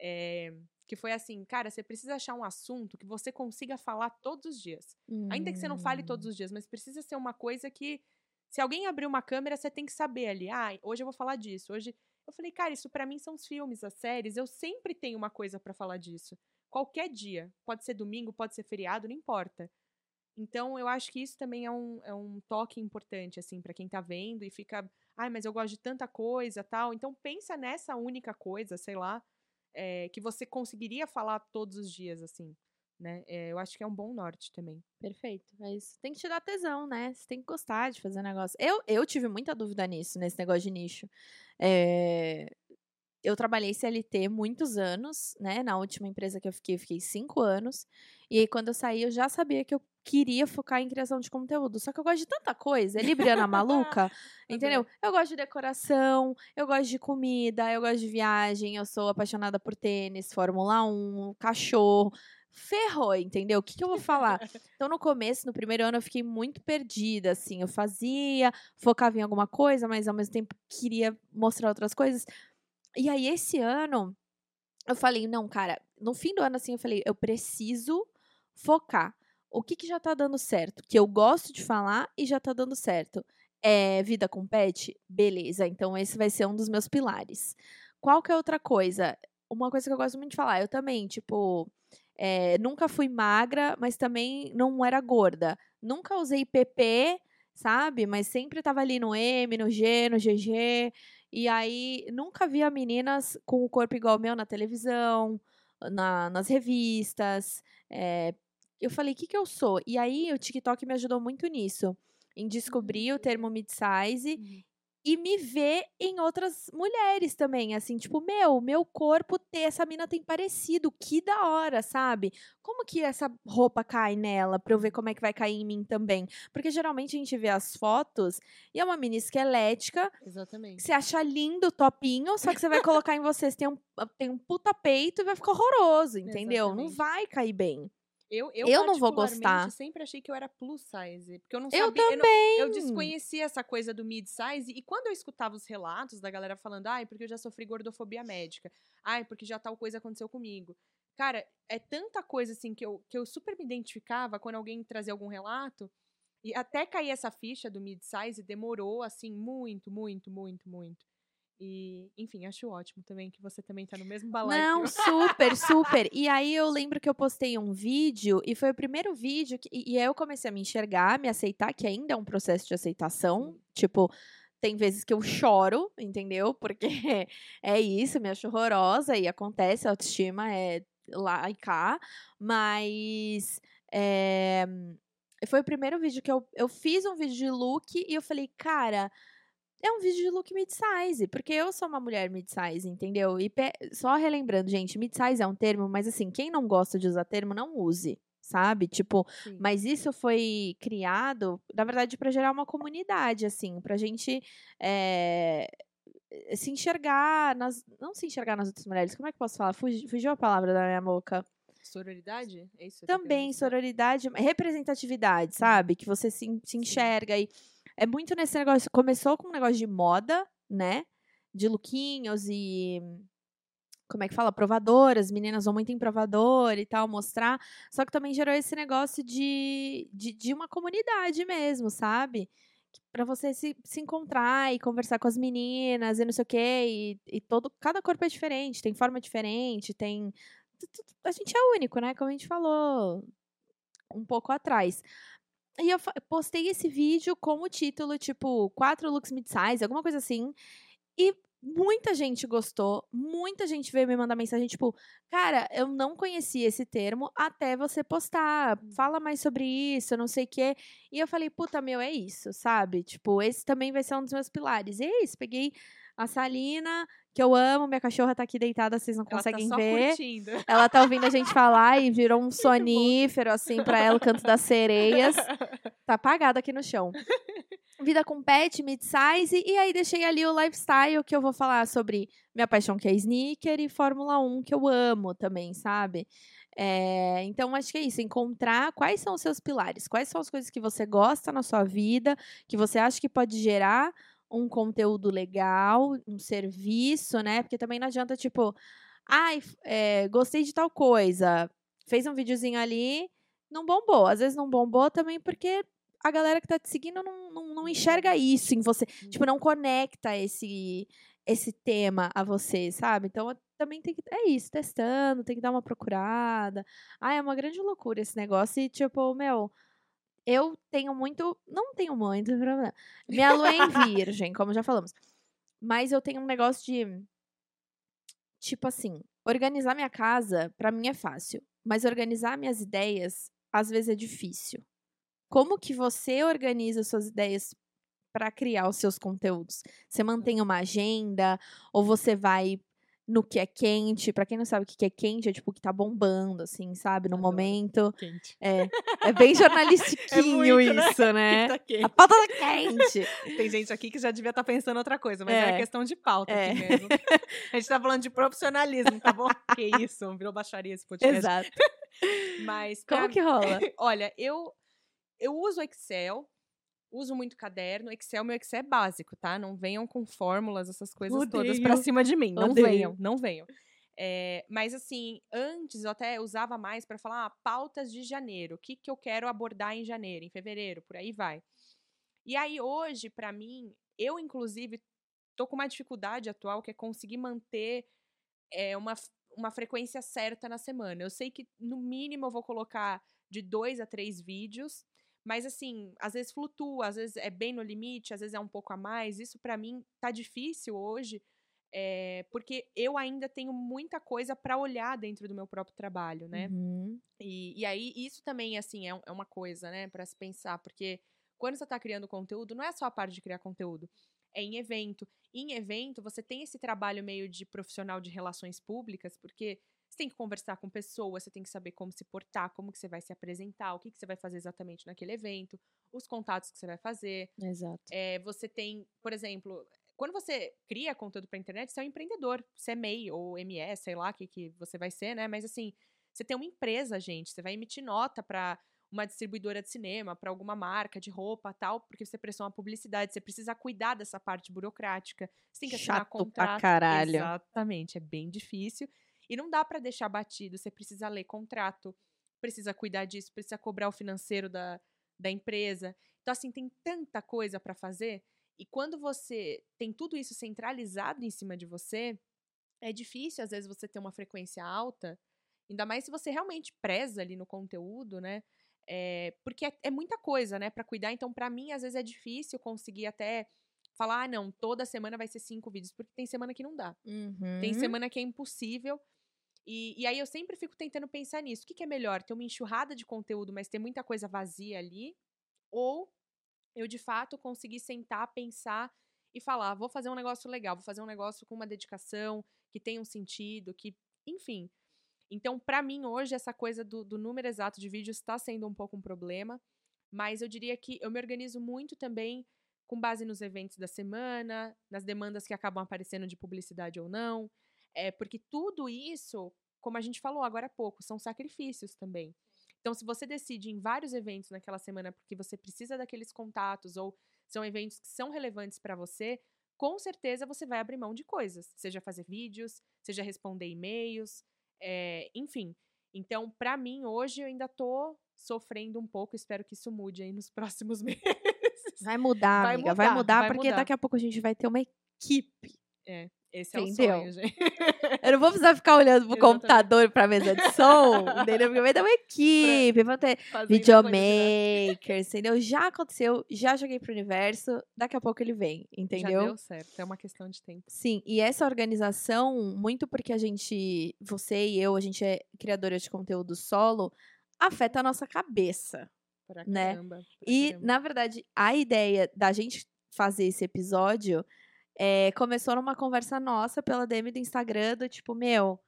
é, que foi assim, cara, você precisa achar um assunto que você consiga falar todos os dias. Ainda que você não fale Hum. todos os dias, mas precisa ser uma coisa que, se alguém abrir uma câmera, você tem que saber ali. Ah, hoje eu vou falar disso. Hoje. Eu falei, cara, isso pra mim são os filmes, as séries. Eu sempre tenho uma coisa pra falar disso. Qualquer dia. Pode ser domingo, pode ser feriado, não importa. Então, eu acho que isso também é um, é um toque importante, assim, pra quem tá vendo e fica. Ai, mas eu gosto de tanta coisa tal. Então, pensa nessa única coisa, sei lá, é, que você conseguiria falar todos os dias, assim. Né? É, eu acho que é um bom norte também. Perfeito. É isso. Tem que te dar tesão, né? Você tem que gostar de fazer negócio. Eu, eu tive muita dúvida nisso, nesse negócio de nicho. É, Eu trabalhei CLT muitos anos, né? Na última empresa que eu fiquei, eu fiquei cinco anos. E aí, quando eu saí, eu já sabia que eu queria focar em criação de conteúdo. Só que eu gosto de tanta coisa. É Libriana maluca, entendeu? Eu gosto de decoração, eu gosto de comida, eu gosto de viagem, eu sou apaixonada por tênis, Fórmula 1, cachorro ferrou, entendeu? O que, que eu vou falar? Então, no começo, no primeiro ano, eu fiquei muito perdida, assim. Eu fazia, focava em alguma coisa, mas ao mesmo tempo queria mostrar outras coisas. E aí, esse ano, eu falei, não, cara, no fim do ano, assim, eu falei, eu preciso focar. O que, que já tá dando certo? Que eu gosto de falar e já tá dando certo. É vida com pet? Beleza, então esse vai ser um dos meus pilares. Qual que é outra coisa? Uma coisa que eu gosto muito de falar, eu também, tipo, é, nunca fui magra, mas também não era gorda. Nunca usei PP, sabe? Mas sempre tava ali no M, no G, no GG. E aí, nunca via meninas com o corpo igual ao meu na televisão, na- nas revistas. é, eu falei, o que, que eu sou? E aí, o TikTok me ajudou muito nisso. Em descobrir o termo mid-size e me ver em outras mulheres também, assim, tipo, meu, meu corpo ter essa mina tem parecido, que da hora, sabe? Como que essa roupa cai nela pra eu ver como é que vai cair em mim também? Porque geralmente a gente vê as fotos e é uma mina esquelética, que Exatamente. você acha lindo o topinho, só que você vai colocar em você, você tem um, tem um puta peito e vai ficar horroroso, entendeu? Não Exatamente. vai cair bem. Eu, eu, Eu não vou gostar. sempre achei que eu era plus size. Porque eu não Eu sabia. não- também. Eu desconhecia essa coisa do mid-size e quando eu escutava os relatos da galera falando, ai, porque eu já sofri gordofobia médica, ai, porque já tal coisa aconteceu comigo. Cara, é tanta coisa assim que eu, que eu super me identificava quando alguém trazia algum relato. E até cair essa ficha do mid-size demorou, assim, muito, muito, muito, muito. E, enfim, acho ótimo também que você também tá no mesmo balaio. que Não, super, super. E aí eu lembro que eu postei um vídeo e foi o primeiro vídeo que, e e aí eu comecei a me enxergar, me aceitar, que ainda é um processo de aceitação. Tipo, tem vezes que eu choro, entendeu? Porque é isso, me acho horrorosa e acontece, a autoestima é lá e cá. Mas é, foi o primeiro vídeo que eu, eu fiz um vídeo de look e eu falei, cara, é um vídeo de look mid-size, porque eu sou uma mulher mid-size, entendeu? E só relembrando, gente, mid-size é um termo, mas assim, quem não gosta de usar termo, não use, sabe? Tipo, Sim. mas isso foi criado, na verdade, pra gerar uma comunidade, assim, pra gente é, se enxergar nas. Não se enxergar nas outras mulheres, como é que eu posso falar? Fugi- fugiu a palavra da minha boca. Sororidade? É isso Também, sororidade, representatividade, sabe? Que você se, se enxerga e é muito nesse negócio. Começou com um negócio de moda, né? De lookinhos e. Como é que fala? Provadoras, meninas vão muito em provador e tal, mostrar. Só que também gerou esse negócio de, de, de uma comunidade mesmo, sabe? Pra você se, se encontrar e conversar com as meninas e não sei o quê. E, e todo, cada corpo é diferente, tem forma diferente, tem. A gente é único, né? Como a gente falou um pouco atrás. E eu postei esse vídeo com o título, tipo, quatro looks mid-size, alguma coisa assim. E muita gente gostou, muita gente veio me mandar mensagem, tipo, cara, eu não conhecia esse termo até você postar. Fala mais sobre isso, não sei o quê. E eu falei, puta, meu, é isso, sabe? Tipo, esse também vai ser um dos meus pilares. E é isso, peguei a Salina, que eu amo, minha cachorra tá aqui deitada, vocês não Ela tá conseguem só ver. curtindo. Ela tá ouvindo a gente falar e virou um sonífero, assim, pra ela, o canto das sereias. Tá apagada aqui no chão. Vida com pet, mid-size, e aí deixei ali o lifestyle, que eu vou falar sobre minha paixão, que é sneaker, e Fórmula 1, que eu amo também, sabe? É, então, acho que é isso, encontrar quais são os seus pilares, quais são as coisas que você gosta na sua vida, que você acha que pode gerar um conteúdo legal, um serviço, né? Porque também não adianta, tipo, ai, é, gostei de tal coisa, fez um videozinho ali, não bombou. Às vezes não bombou também porque a galera que tá te seguindo não, não, não enxerga isso em você. Tipo, não conecta esse, esse tema a você, sabe? Então, também tem que. É isso, testando, tem que dar uma procurada. Ah, é uma grande loucura esse negócio. E, tipo, meu. Eu tenho muito. Não tenho muito problema. Minha lua é em virgem, como já falamos. Mas eu tenho um negócio de. Tipo assim, organizar minha casa, pra mim é fácil. Mas organizar minhas ideias, às vezes é difícil. Como que você organiza suas ideias para criar os seus conteúdos? Você mantém uma agenda ou você vai no que é quente? Pra quem não sabe o que que é quente, é tipo o que tá bombando, assim, sabe? No Adoro. momento. Quente. É, é bem jornalistiquinho muito, né? isso, né? Tá quente. A pauta tá quente. Tem gente aqui que já devia estar pensando outra coisa, mas é, É. questão de pauta É. aqui mesmo. A gente tá falando de profissionalismo, tá bom? que isso, virou baixaria esse podcast. Exato. Mas Como pra que rola? Olha, eu eu uso Excel, uso muito caderno. Excel, meu Excel é básico, tá? Não venham com fórmulas, essas coisas todas pra Odeio. cima de mim. Não Odeio. venham, não venham. É, mas assim, antes eu até usava mais pra falar ah, pautas de janeiro. O que, que eu quero abordar em janeiro, em fevereiro, por aí vai. E aí hoje, pra mim, eu inclusive tô com uma dificuldade atual que é conseguir manter é, uma, uma frequência certa na semana. Eu sei que no mínimo eu vou colocar de dois a três vídeos, mas assim, às vezes flutua, às vezes é bem no limite, às vezes é um pouco a mais. Isso pra mim tá difícil hoje, é, porque eu ainda tenho muita coisa pra olhar dentro do meu próprio trabalho, né? Uhum. E, e aí, isso também, assim, é, um- é uma coisa, né, pra se pensar, porque quando você tá criando conteúdo, não é só a parte de criar conteúdo, é em evento. Em evento, você tem esse trabalho meio de profissional de relações públicas, porque você tem que conversar com pessoas, você tem que saber como se portar, como que você vai se apresentar, o que, que você vai fazer exatamente naquele evento, os contatos que você vai fazer. Exato. É, você tem, por exemplo, quando você cria conteúdo para internet, você é um empreendedor. Você é MEI ou ME, sei lá o que, que você vai ser, né? Mas assim, você tem uma empresa, gente. Você vai emitir nota para uma distribuidora de cinema, para alguma marca de roupa tal, porque você prestou uma publicidade. Você precisa cuidar dessa parte burocrática. Você tem que assinar Chato pra contrato. caralho. Exatamente, é bem difícil. E não dá para deixar batido. Você precisa ler contrato, precisa cuidar disso, precisa cobrar o financeiro da, da empresa. Então, assim, tem tanta coisa para fazer. E quando você tem tudo isso centralizado em cima de você, é difícil, às vezes, você ter uma frequência alta. Ainda mais se você realmente preza ali no conteúdo, né? É, porque é, é muita coisa, né, para cuidar. Então, para mim, às vezes é difícil conseguir até falar, ah, não, toda semana vai ser cinco vídeos, porque tem semana que não dá. Tem Uhum. semana que é impossível. E, e aí eu sempre fico tentando pensar nisso. O que, que é melhor? Ter uma enxurrada de conteúdo, mas ter muita coisa vazia ali? Ou eu, de fato, conseguir sentar, pensar e falar, vou fazer um negócio legal, vou fazer um negócio com uma dedicação, que tenha um sentido, que. Enfim. Então, pra mim, hoje, essa coisa do, do número exato de vídeos está sendo um pouco um problema. Mas eu diria que eu me organizo muito também com base nos eventos da semana, nas demandas que acabam aparecendo de publicidade ou não. É, porque tudo isso, como a gente falou agora há pouco, são sacrifícios também. Então, se você decide em vários eventos naquela semana porque você precisa daqueles contatos ou são eventos que são relevantes para você, com certeza você vai abrir mão de coisas, seja fazer vídeos, seja responder e-mails, é, enfim. Então, para mim, hoje eu ainda tô sofrendo um pouco, espero que isso mude aí nos próximos meses. Vai mudar, Vai amiga. vai mudar, mudar, vai porque mudar. daqui a pouco a gente vai ter uma equipe. Esse é o Entendeu? sonho, gente. Eu não vou precisar ficar olhando pro Exatamente. computador, pra mesa de som, entendeu? Porque vai ter uma equipe, vão ter videomakers, entendeu? Já aconteceu, já joguei pro universo, daqui a pouco ele vem, Já entendeu? deu certo, é uma questão de tempo. Sim, e essa organização, muito porque a gente, você e eu, a gente é criadora de conteúdo solo, afeta a nossa cabeça. Pra Né? caramba. pra E, caramba. na verdade, a ideia da gente fazer esse episódio é, começou numa conversa nossa pela DM do Instagram, do tipo, meu, o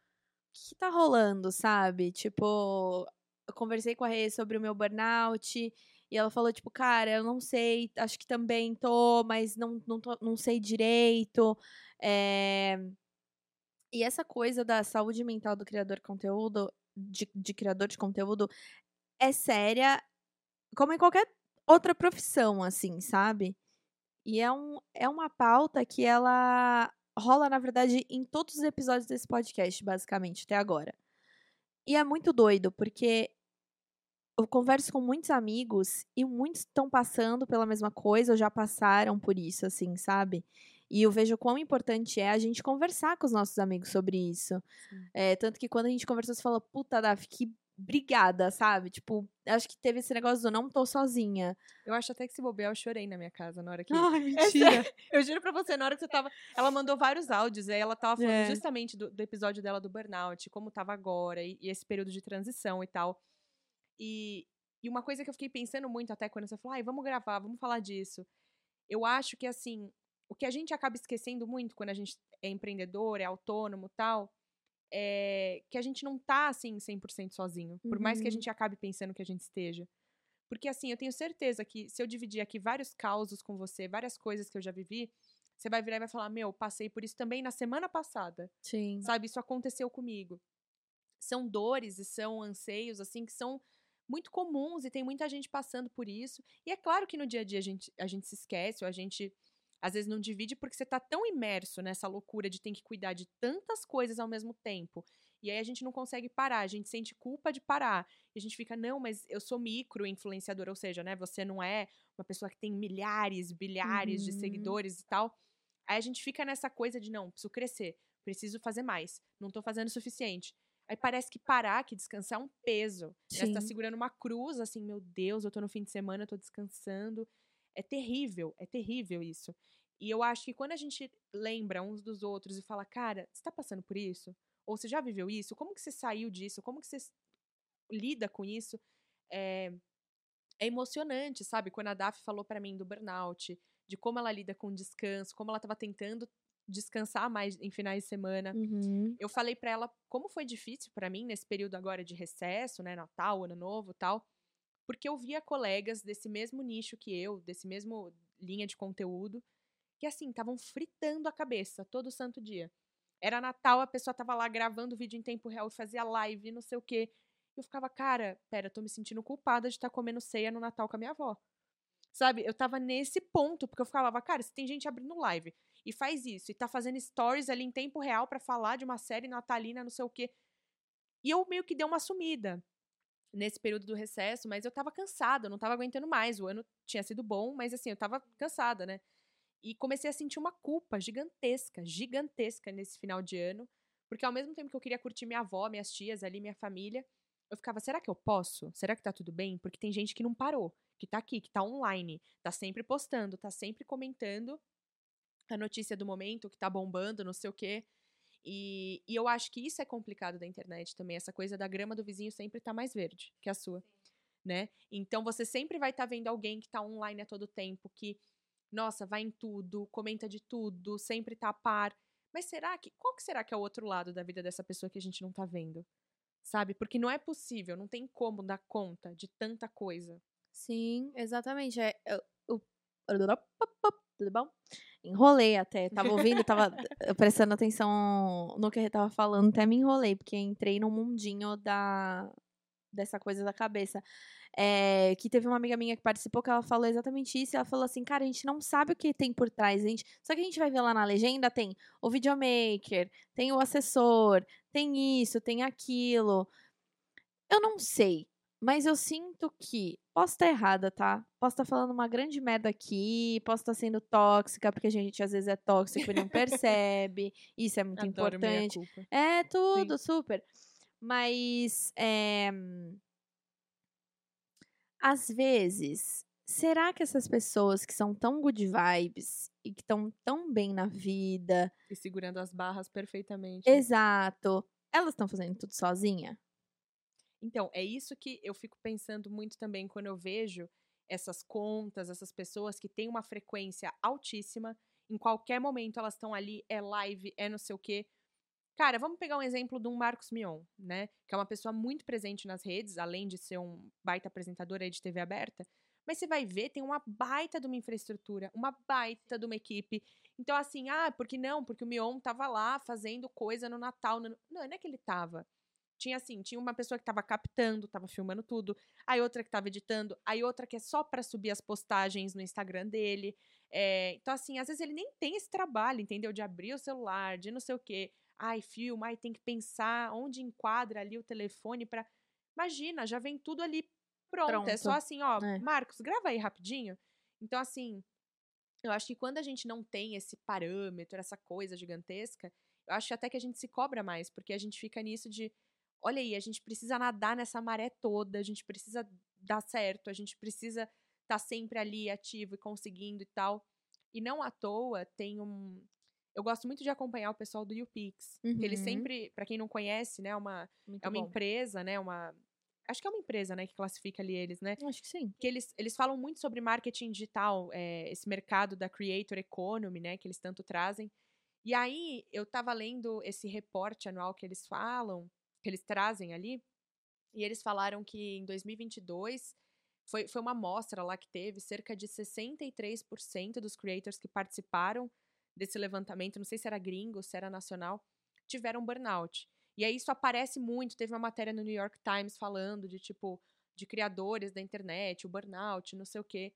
que, tá rolando, sabe? Tipo, eu conversei com a Rê sobre o meu burnout. E ela falou, tipo, cara, eu não sei, acho que também tô, mas não, não, tô- não sei direito. É, E essa coisa da saúde mental do criador de conteúdo, de, de criador de conteúdo, é séria como em qualquer outra profissão, assim, sabe? E é, um, é uma pauta que ela rola, na verdade, em todos os episódios desse podcast, basicamente, até agora. E é muito doido, porque eu converso com muitos amigos e muitos estão passando pela mesma coisa, ou já passaram por isso, assim, sabe? E eu vejo quão importante é a gente conversar com os nossos amigos sobre isso. É, tanto que quando a gente conversou, você falou, puta, Daf, que brigada, sabe? Tipo, acho que teve esse negócio do não tô sozinha. Eu acho até que se bobear, eu chorei na minha casa na hora que. Ai, É sério. Eu juro pra você, na hora que você tava. Ela mandou vários áudios, aí ela tava falando É. justamente do, do episódio dela do burnout, como tava agora, e, e esse período de transição e tal. E, e uma coisa que eu fiquei pensando muito até quando você falou, ai, vamos gravar, vamos falar disso. Eu acho que, assim, o que a gente acaba esquecendo muito quando a gente é empreendedor, é autônomo tal, é que a gente não tá, assim, 100% sozinho. Por mais que a Uhum. gente acabe pensando que a gente esteja. Porque, assim, eu tenho certeza que se eu dividir aqui vários causos com você, várias coisas que eu já vivi, você vai virar e vai falar: Meu, passei por isso também na semana passada. Sim. Sabe? Isso aconteceu comigo. São dores e são anseios, assim, que são muito comuns e tem muita gente passando por isso. E é claro que no dia a dia a gente, a gente se esquece ou a gente às vezes não divide porque você tá tão imerso nessa loucura de ter que cuidar de tantas coisas ao mesmo tempo. E aí a gente não consegue parar, a gente sente culpa de parar. E a gente fica, não, mas eu sou micro influenciador, ou seja, né, você não é uma pessoa que tem milhares, bilhares de Uhum. seguidores e tal. Aí a gente fica nessa coisa de, não, preciso crescer, preciso fazer mais, não tô fazendo o suficiente. Aí parece que parar, que descansar é um peso. Né? Você tá Sim. segurando uma cruz, assim, meu Deus, eu tô no fim de semana, eu tô descansando. É terrível, é terrível isso. E eu acho que quando a gente lembra uns dos outros e fala, cara, você tá passando por isso? Ou você já viveu isso? Como que você saiu disso? Como que você lida com isso? É, é emocionante, sabe? Quando a Daf falou pra mim do burnout, de como ela lida com descanso, como ela tava tentando descansar mais em finais de semana. Uhum. Eu falei pra ela como foi difícil pra mim nesse período agora de recesso, né, Natal, Ano Novo, tal, porque eu via colegas desse mesmo nicho que eu, desse mesmo linha de conteúdo, que assim, estavam fritando a cabeça todo santo dia. Era Natal, a pessoa tava lá gravando vídeo em tempo real fazia live, não sei o quê. Eu ficava, cara, pera, tô me sentindo culpada de estar comendo ceia no Natal com a minha avó. Sabe? Eu tava nesse ponto, porque eu falava, cara, se tem gente abrindo live e faz isso, e tá fazendo stories ali em tempo real pra falar de uma série natalina, não sei o quê. E eu meio que dei uma sumida nesse período do recesso, mas eu tava cansada, eu não tava aguentando mais. O ano tinha sido bom, mas assim, eu tava cansada, né? E comecei a sentir uma culpa gigantesca, gigantesca nesse final de ano, porque ao mesmo tempo que eu queria curtir minha avó, minhas tias ali, minha família, eu ficava, será que eu posso? Será que tá tudo bem? Porque tem gente que não parou, que tá aqui, que tá online, tá sempre postando, tá sempre comentando a notícia do momento, que tá bombando, não sei o quê. E, e eu acho que isso é complicado da internet também, essa coisa da grama do vizinho sempre tá mais verde que a sua, né? Então você sempre vai estar tá vendo alguém que tá online a todo tempo, que, nossa, vai em tudo, comenta de tudo, sempre tá a par. Mas será que, qual que será que é o outro lado da vida dessa pessoa que a gente não tá vendo? Sabe? Porque não é possível, não tem como dar conta de tanta coisa. Sim, exatamente. É, eu, eu- tudo bom? Enrolei até. Tava ouvindo, tava eh, prestando atenção no que ele tava falando, até me enrolei, porque entrei no mundinho da dessa coisa da cabeça. É, que teve uma amiga minha que participou que ela falou exatamente isso. E ela falou assim, cara, a gente não sabe o que tem por trás. A gente, só que a gente vai ver lá na legenda, tem o videomaker, tem o assessor, tem isso, tem aquilo. Eu não sei. Mas eu sinto que. Posso estar errada, tá? Posso estar falando uma grande merda aqui, posso estar sendo tóxica, porque a gente às vezes é tóxico e não percebe. Isso é muito Adoro importante. É, tudo, super. Mas, é... às vezes, será que essas pessoas que são tão good vibes e que estão tão bem na vida, E segurando as barras perfeitamente. exato, elas estão fazendo tudo sozinha? Então, é isso que eu fico pensando muito também quando eu vejo essas contas, essas pessoas que têm uma frequência altíssima, em qualquer momento elas estão ali, é live, é não sei o quê. Cara, vamos pegar um exemplo de um Marcos Mion, né? Que é uma pessoa muito presente nas redes, além de ser um baita apresentador aí de TV aberta. Mas você vai ver, tem uma baita de uma infraestrutura, uma baita de uma equipe. Então, assim, ah, por que não? Porque o Mion tava lá fazendo coisa no Natal. no- Não, não é que ele tava. Tinha assim, tinha uma pessoa que tava captando, tava filmando tudo, aí outra que tava editando, aí outra que é só pra subir as postagens no Instagram dele. É, então, assim, às vezes ele nem tem esse trabalho, entendeu? De abrir o celular, de não sei o quê. Ai, filma, ai, tem que pensar onde enquadra ali o telefone pra. Imagina, já vem tudo ali pronto. É só Pronto. assim, ó, É. Marcos, grava aí rapidinho. Então, assim, eu acho que quando a gente não tem esse parâmetro, essa coisa gigantesca, eu acho até que a gente se cobra mais, porque a gente fica nisso de, olha aí, a gente precisa nadar nessa maré toda, a gente precisa dar certo, a gente precisa estar sempre ali ativo e conseguindo e tal. E não à toa tem um. Eu gosto muito de acompanhar o pessoal do YouPix, Uhum. sempre, pra quem não conhece, né, uma, Muito é uma bom. empresa, né, uma acho que é uma empresa, né, que classifica ali eles, né? Acho que sim. que eles, eles falam muito sobre marketing digital, é, esse mercado da creator economy, né, que eles tanto trazem. E aí, eu tava lendo esse reporte anual que eles falam, que eles trazem ali, e eles falaram que em 2022 foi, foi uma amostra lá que teve cerca de 63% dos creators que participaram desse levantamento, não sei se era gringo, se era nacional, tiveram burnout. E aí isso aparece muito, teve uma matéria no New York Times falando de tipo de criadores da internet, o burnout, não sei o quê.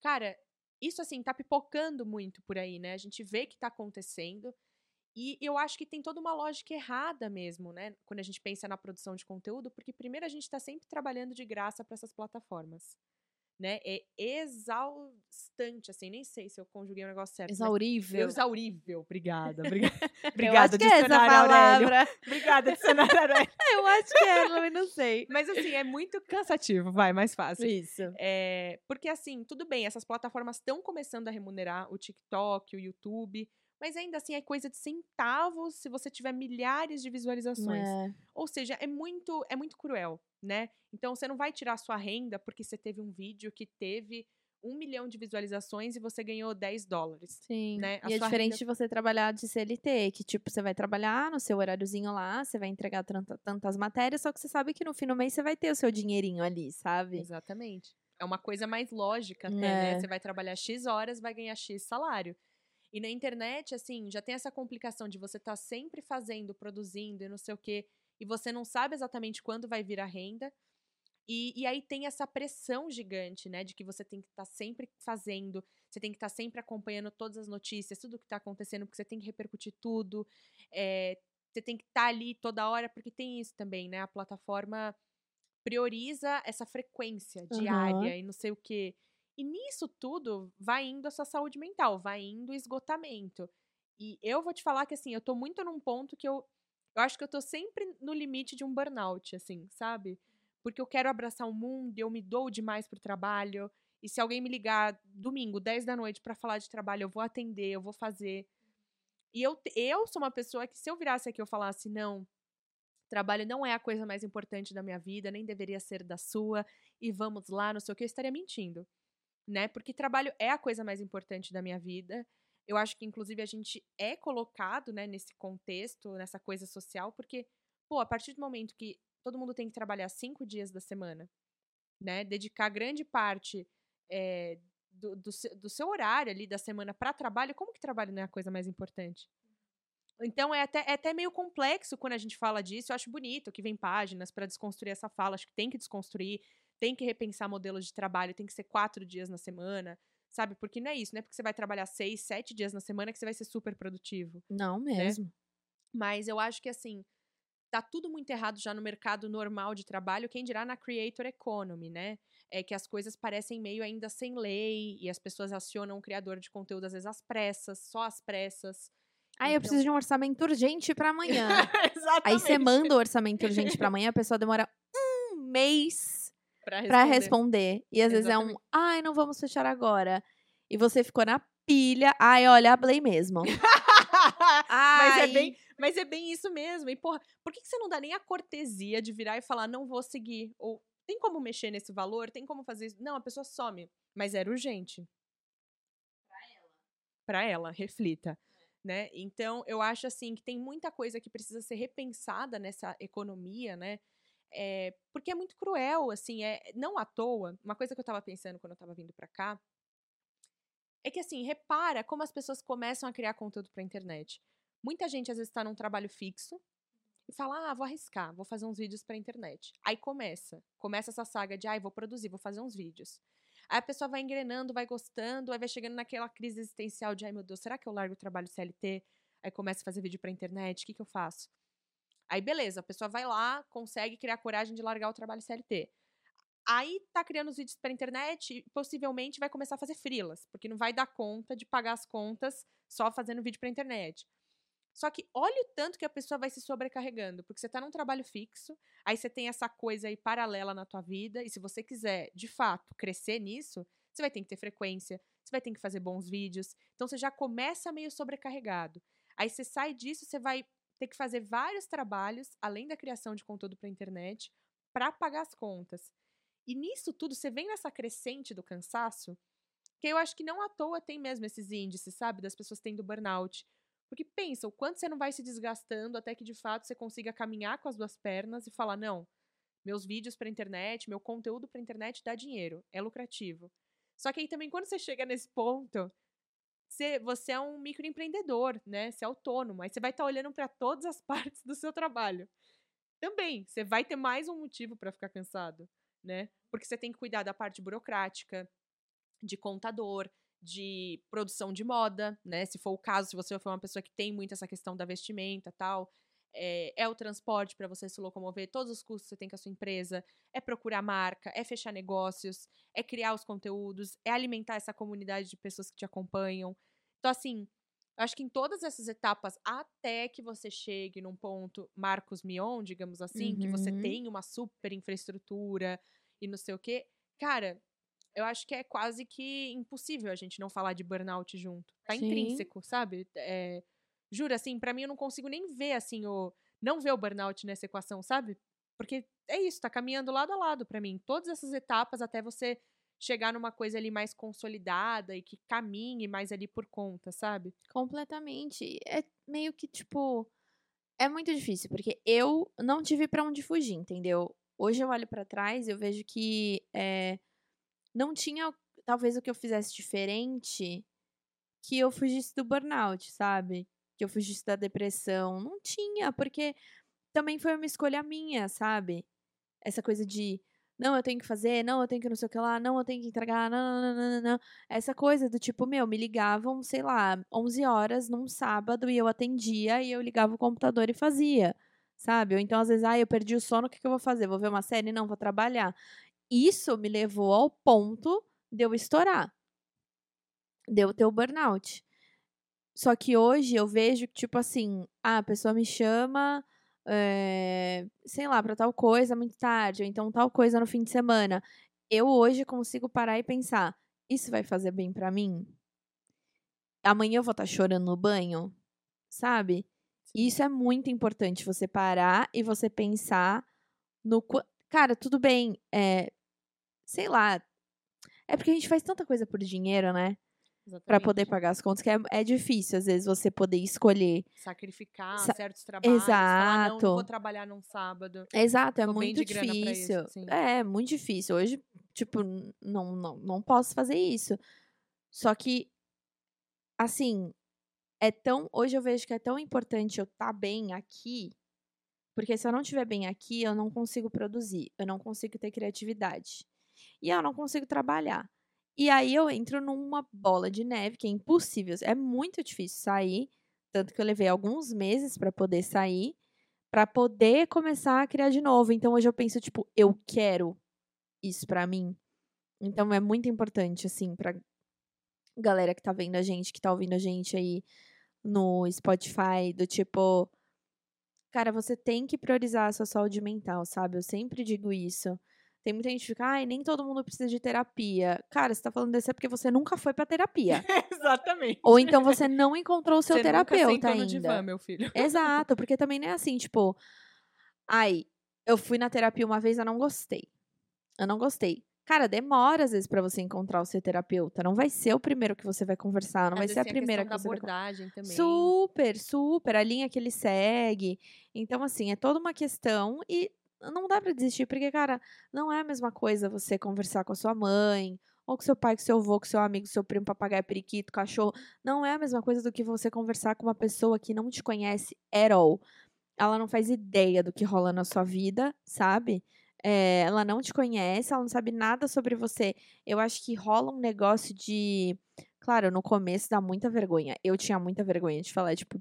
Cara, isso assim tá pipocando muito por aí, né? A gente vê que tá acontecendo. E eu acho que tem toda uma lógica errada mesmo, né? Quando a gente pensa na produção de conteúdo, porque primeiro a gente tá sempre trabalhando de graça para essas plataformas. Né? É exaustante, assim, nem sei se eu conjuguei o negócio certo. mas- Exaurível. Exaurível, obrigada. Obrigada, Eu obrigada acho que é dicionário Aurélio. Obrigada, dicionário Aurélio. Eu acho que é, mas não sei. Mas assim, é muito cansativo, vai, mais fácil. Isso. É, porque assim, tudo bem, essas plataformas estão começando a remunerar o TikTok, o YouTube, mas ainda assim é coisa de centavos se você tiver milhares de visualizações. É. Ou seja, é muito, é muito cruel, né? Então você não vai tirar sua renda porque você teve um vídeo que teve um milhão de visualizações e você ganhou 10 dólares. Sim. né, a E é diferente renda- de você trabalhar de CLT, que tipo, você vai trabalhar no seu horáriozinho lá, você vai entregar tanta- tantas matérias, só que você sabe que no fim do mês você vai ter o seu dinheirinho ali, sabe? Exatamente. É uma coisa mais lógica até, né? É. Você vai trabalhar X horas, vai ganhar X salário. E na internet, assim, já tem essa complicação de você estar sempre fazendo, produzindo e não sei o quê, e você não sabe exatamente quando vai vir a renda. E, e aí tem essa pressão gigante, né? De que você tem que estar sempre fazendo, você tem que estar sempre acompanhando todas as notícias, tudo que está acontecendo, porque você tem que repercutir tudo. é, você tem que estar ali toda hora, porque tem isso também, né? A plataforma prioriza essa frequência diária e não sei o quê. E nisso tudo vai indo a sua saúde mental, vai indo o esgotamento. E eu vou te falar que assim, eu tô muito num ponto que eu eu acho que eu tô sempre no limite de um burnout, assim, sabe? Porque eu quero abraçar o mundo, eu me dou demais pro trabalho. E se alguém me ligar domingo, 10 da noite, pra falar de trabalho, eu vou atender, eu vou fazer. E eu, eu sou uma pessoa que, se eu virasse aqui e eu falasse, não, trabalho não é a coisa mais importante da minha vida, nem deveria ser da sua, e vamos lá, não sei o que, eu estaria mentindo. Né? Porque trabalho é a coisa mais importante da minha vida. Eu acho que, inclusive, a gente é colocado né, nesse contexto, nessa coisa social, porque, pô, a partir do momento que todo mundo tem que trabalhar cinco dias da semana, né? Dedicar grande parte é, do, do, seu, do seu horário ali da semana para trabalho, como que trabalho não é a coisa mais importante? Então é até, é até meio complexo quando a gente fala disso. Eu acho bonito que vem páginas para desconstruir essa fala. Acho que tem que desconstruir, tem que repensar modelos de trabalho, tem que ser quatro dias na semana, sabe? Porque não é isso, não é porque você vai trabalhar seis, sete dias na semana que você vai ser super produtivo. Não mesmo. Mas eu acho que assim, tá tudo muito errado já no mercado normal de trabalho, quem dirá na creator economy, né? É que as coisas parecem meio ainda sem lei e as pessoas acionam o criador de conteúdo às vezes às pressas, só às pressas. Aí eu Então- preciso de um orçamento urgente pra amanhã. Exatamente. Aí você manda o orçamento urgente pra amanhã, a pessoa demora um mês pra pra responder. responder. E às vezes é um, Exatamente. ai, não vamos fechar agora. E você ficou na pilha. Ai, olha, hablei mesmo. Mas é bem, mas é bem isso mesmo. E porra, por que, que você não dá nem a cortesia de virar e falar não vou seguir? Ou tem como mexer nesse valor? Tem como fazer isso? Não, a pessoa some. Mas era urgente. Pra ela. Pra ela, reflita. Né? Então, eu acho assim que tem muita coisa que precisa ser repensada nessa economia, né? É, porque é muito cruel, assim, é não à toa. Uma coisa que eu tava pensando quando eu tava vindo pra cá é que assim, repara como as pessoas começam a criar conteúdo pra internet. Muita gente às vezes tá num trabalho fixo e fala: "Ah, vou arriscar, vou fazer uns vídeos pra internet". Aí começa, começa essa saga de: "Ai, vou produzir, vou fazer uns vídeos". Aí a pessoa vai engrenando, vai gostando, aí vai chegando naquela crise existencial de: "Ai, meu Deus, será que eu largo o trabalho CLT?". Aí começa a fazer vídeo pra internet, o que que eu faço? Aí beleza, a pessoa vai lá, consegue criar coragem de largar o trabalho CLT. Aí tá criando os vídeos pra internet e possivelmente vai começar a fazer frilas, porque não vai dar conta de pagar as contas só fazendo vídeo pra internet. Só que olha o tanto que a pessoa vai se sobrecarregando, porque você tá num trabalho fixo, aí você tem essa coisa aí paralela na tua vida, e se você quiser, de fato, crescer nisso, você vai ter que ter frequência, você vai ter que fazer bons vídeos. Então você já começa meio sobrecarregado. Aí você sai disso, você vai ter que fazer vários trabalhos, além da criação de conteúdo pra internet, pra pagar as contas. E nisso tudo, você vem nessa crescente do cansaço, que eu acho que não à toa tem mesmo esses índices, sabe? Das pessoas tendo burnout. Porque pensa, o quanto você não vai se desgastando até que de fato você consiga caminhar com as duas pernas e falar: não, meus vídeos pra internet, meu conteúdo pra internet dá dinheiro, é lucrativo. Só que aí também, quando você chega nesse ponto, você, você é um microempreendedor, né? Você é autônomo. Aí você vai estar olhando pra todas as partes do seu trabalho. Também, você vai ter mais um motivo pra ficar cansado, né? Porque você tem que cuidar da parte burocrática, de contador, de produção de moda, né? Se for o caso, se você for uma pessoa que tem muito essa questão da vestimenta tal, é, é o transporte para você se locomover, todos os custos que você tem com a sua empresa, é procurar marca, é fechar negócios, é criar os conteúdos, é alimentar essa comunidade de pessoas que te acompanham. Então, assim, eu acho que em todas essas etapas, até que você chegue num ponto Marcos Mion, digamos assim, que você Uhum. tem uma super infraestrutura e não sei o quê, cara, eu acho que é quase que impossível a gente não falar de burnout junto. Tá Sim. intrínseco, sabe? É, juro, assim, pra mim eu não consigo nem ver, assim, o. Não ver o burnout nessa equação, sabe? Porque é isso, tá caminhando lado a lado pra mim. Todas essas etapas até você chegar numa coisa ali mais consolidada e que caminhe mais ali por conta, sabe? Completamente. É meio que, tipo. É muito difícil, porque eu não tive pra onde fugir, entendeu? Hoje eu olho pra trás e eu vejo que é, não tinha, talvez, o que eu fizesse diferente que eu fugisse do burnout, sabe? Que eu fugisse da depressão. Não tinha, porque também foi uma escolha minha, sabe? Essa coisa de. Não, eu tenho que fazer, não, eu tenho que não sei o que lá, não, eu tenho que entregar, não, não, não, não, não. Essa coisa do tipo, meu, me ligavam, sei lá, 11 horas num sábado e eu atendia e eu ligava o computador e fazia, sabe? Ou então, às vezes, ah, eu perdi o sono, o que, que eu vou fazer? Vou ver uma série? Não, vou trabalhar. Isso me levou ao ponto de eu estourar, de eu ter o burnout. Só que hoje eu vejo que, tipo assim, ah, a pessoa me chama, eh, sei lá, pra tal coisa muito tarde, ou então tal coisa no fim de semana. Eu hoje consigo parar e pensar, isso vai fazer bem pra mim? Amanhã eu vou estar chorando no banho, sabe? E isso é muito importante, você parar e você pensar no... Cara, tudo bem, é... Sei lá, é porque a gente faz tanta coisa por dinheiro, né? Pra poder pagar as contas, que é, é difícil, às vezes, você poder escolher. Sacrificar Sa- certos trabalhos. Falar, não, não vou Exato. trabalhar num sábado. Exato, é muito isso, difícil. sim. É, muito difícil. Hoje, tipo, não, não, não posso fazer isso. Só que, assim, é tão. Hoje eu vejo que é tão importante eu estar bem aqui, porque se eu não estiver bem aqui, eu não consigo produzir, eu não consigo ter criatividade. E eu não consigo trabalhar. E aí eu entro numa bola de neve que é impossível. É muito difícil sair. Tanto que eu levei alguns meses para poder sair. Pra poder começar a criar de novo. Então hoje eu penso, tipo, eu quero isso pra mim. Então é muito importante, assim, pra galera que tá vendo a gente, que tá ouvindo a gente aí no Spotify, do tipo. Cara, você tem que priorizar a sua saúde mental, sabe? Eu sempre digo isso. Tem muita gente que fica, ai, nem todo mundo precisa de terapia. Cara, você tá falando desse é porque você nunca foi pra terapia. Exatamente. Ou então você não encontrou o seu Você nunca terapeuta no ainda. divã, meu filho. Exato, porque também não é assim, tipo, ai, eu fui na terapia uma vez, eu não gostei. Eu não gostei. Cara, demora às vezes pra você encontrar o seu terapeuta. Não vai ser o primeiro que você vai conversar, não vai Às ser a primeira que questão você vai da abordagem também. Super, super. A linha que ele segue. Então, assim, é toda uma questão e não dá pra desistir, porque, cara, não é a mesma coisa você conversar com a sua mãe, ou com seu pai, com seu avô, com seu amigo, seu primo, papagaio, periquito, cachorro. Não é a mesma coisa do que você conversar com uma pessoa que não te conhece at all. Ela não faz ideia do que rola na sua vida, sabe? É, ela não te conhece, ela não sabe nada sobre você. Eu acho que rola um negócio de. Claro, no começo dá muita vergonha. Eu tinha muita vergonha de falar, tipo,